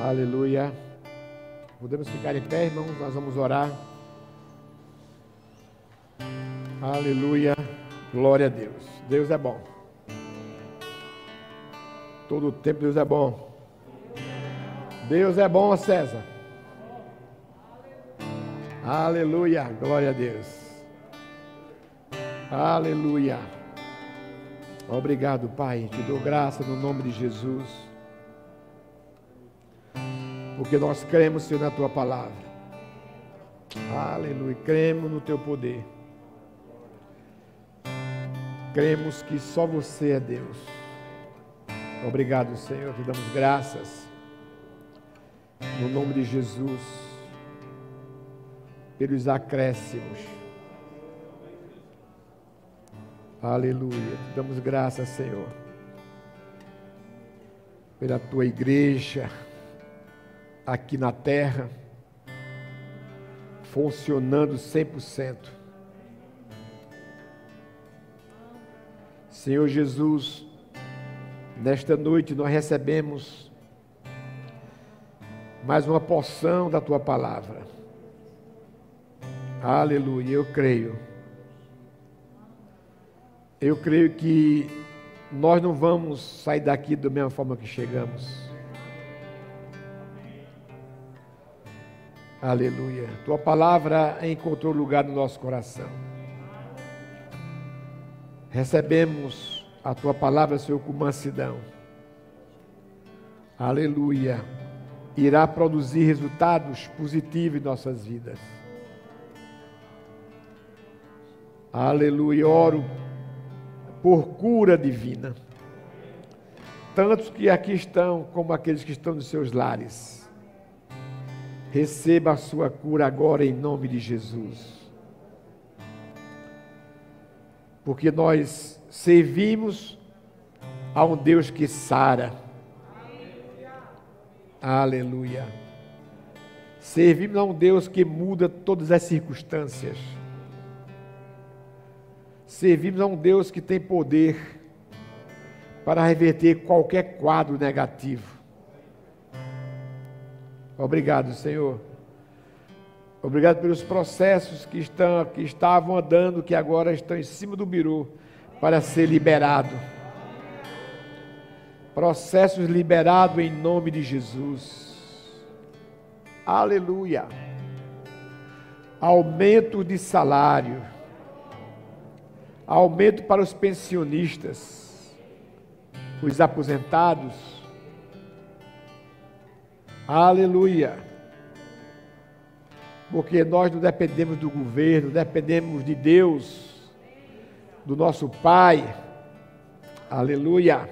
Aleluia. Podemos ficar em pé, irmãos, nós vamos orar. Aleluia, glória a Deus. Deus é bom. Todo o tempo Deus é bom. Deus é bom, César. Aleluia, glória a Deus. Aleluia. Obrigado, Pai. Te dou graça no nome de Jesus porque nós cremos, Senhor, na tua palavra. Aleluia. Cremos no teu poder. Cremos que só você é Deus. Obrigado, Senhor. Te damos graças. No nome de Jesus. Pelos acréscimos. Aleluia. Te damos graças, Senhor. Pela tua igreja aqui na terra, funcionando 100%. Senhor Jesus, nesta noite nós recebemos mais uma porção da tua palavra. Aleluia, eu creio. Eu creio que nós não vamos sair daqui da mesma forma que chegamos. Aleluia. Tua palavra encontrou lugar no nosso coração. Recebemos a tua palavra, Senhor, com mansidão. Aleluia. Irá produzir resultados positivos em nossas vidas. Aleluia. Oro por cura divina. Tantos que aqui estão, como aqueles que estão nos seus lares Receba a sua cura agora em nome de Jesus. Porque nós servimos a um Deus que sara. Aleluia. Servimos a um Deus que muda todas as circunstâncias. Servimos a um Deus que tem poder para reverter qualquer quadro negativo. Obrigado, Senhor. Obrigado pelos processos que, estão, que estavam andando, que agora estão em cima do biru para ser liberado. Processos liberados em nome de Jesus. Aleluia. Aumento de salário. Aumento para os pensionistas, os aposentados. Aleluia. Porque nós não dependemos do governo, dependemos de Deus, do nosso Pai. Aleluia.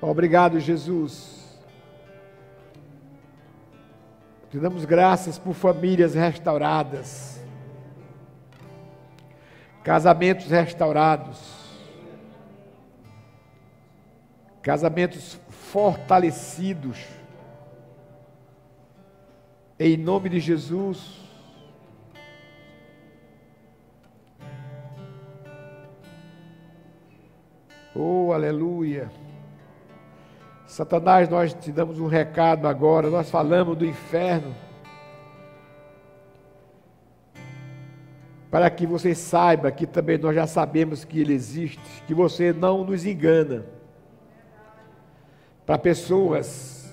Obrigado, Jesus. Te damos graças por famílias restauradas, casamentos restaurados, casamentos fortalecidos, em nome de Jesus. Oh, aleluia. Satanás, nós te damos um recado agora, nós falamos do inferno. Para que você saiba que também nós já sabemos que ele existe, que você não nos engana. Para pessoas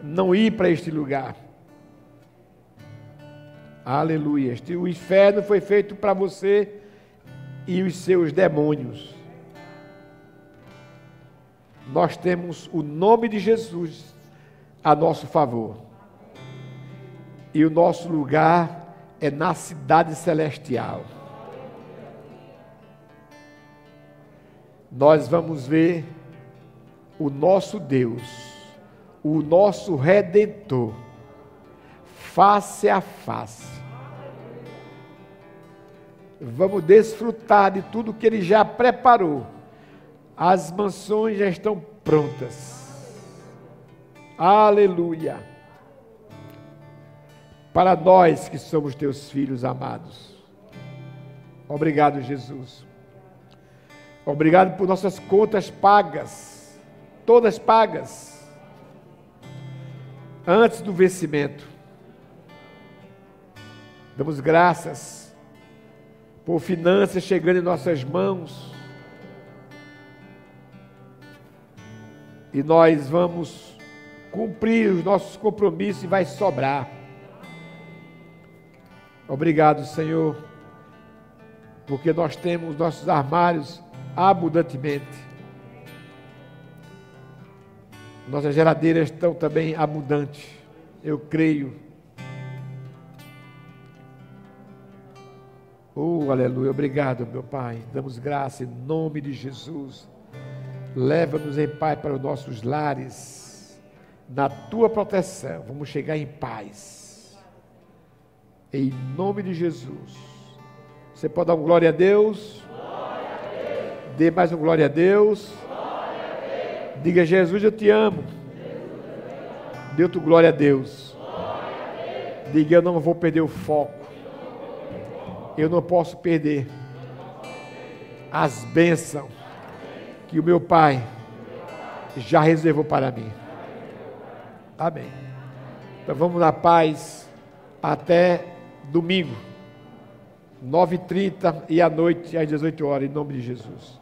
não ir para este lugar. Aleluia. O inferno foi feito para você e os seus demônios nós temos o nome de Jesus a nosso favor. E o nosso lugar é na cidade celestial. Nós vamos ver o nosso Deus, o nosso Redentor, face a face. Vamos desfrutar de tudo que Ele já preparou as mansões já estão prontas. Aleluia. Para nós que somos teus filhos amados. Obrigado, Jesus. Obrigado por nossas contas pagas, todas pagas, antes do vencimento. Damos graças por finanças chegando em nossas mãos e nós vamos cumprir os nossos compromissos e vai sobrar. Obrigado, Senhor, porque nós temos nossos armários abundantemente. Nossas geladeiras estão também abundantes. Eu creio. Oh, aleluia. Obrigado, meu Pai. Damos graça em nome de Jesus. Leva-nos em paz para os nossos lares, na tua proteção. Vamos chegar em paz. Em nome de Jesus. Você pode dar um glória a Deus? Glória a Deus. Dê mais um glória a Deus. Diga, Jesus, eu te amo. Dê outro glória a Deus. Glória a Deus. Diga, eu não vou perder o foco. Eu não posso perder as bênçãos que o meu Pai já reservou para mim. Amém. Então vamos na paz até domingo, 9h30 e à noite às 18 horas, em nome de Jesus.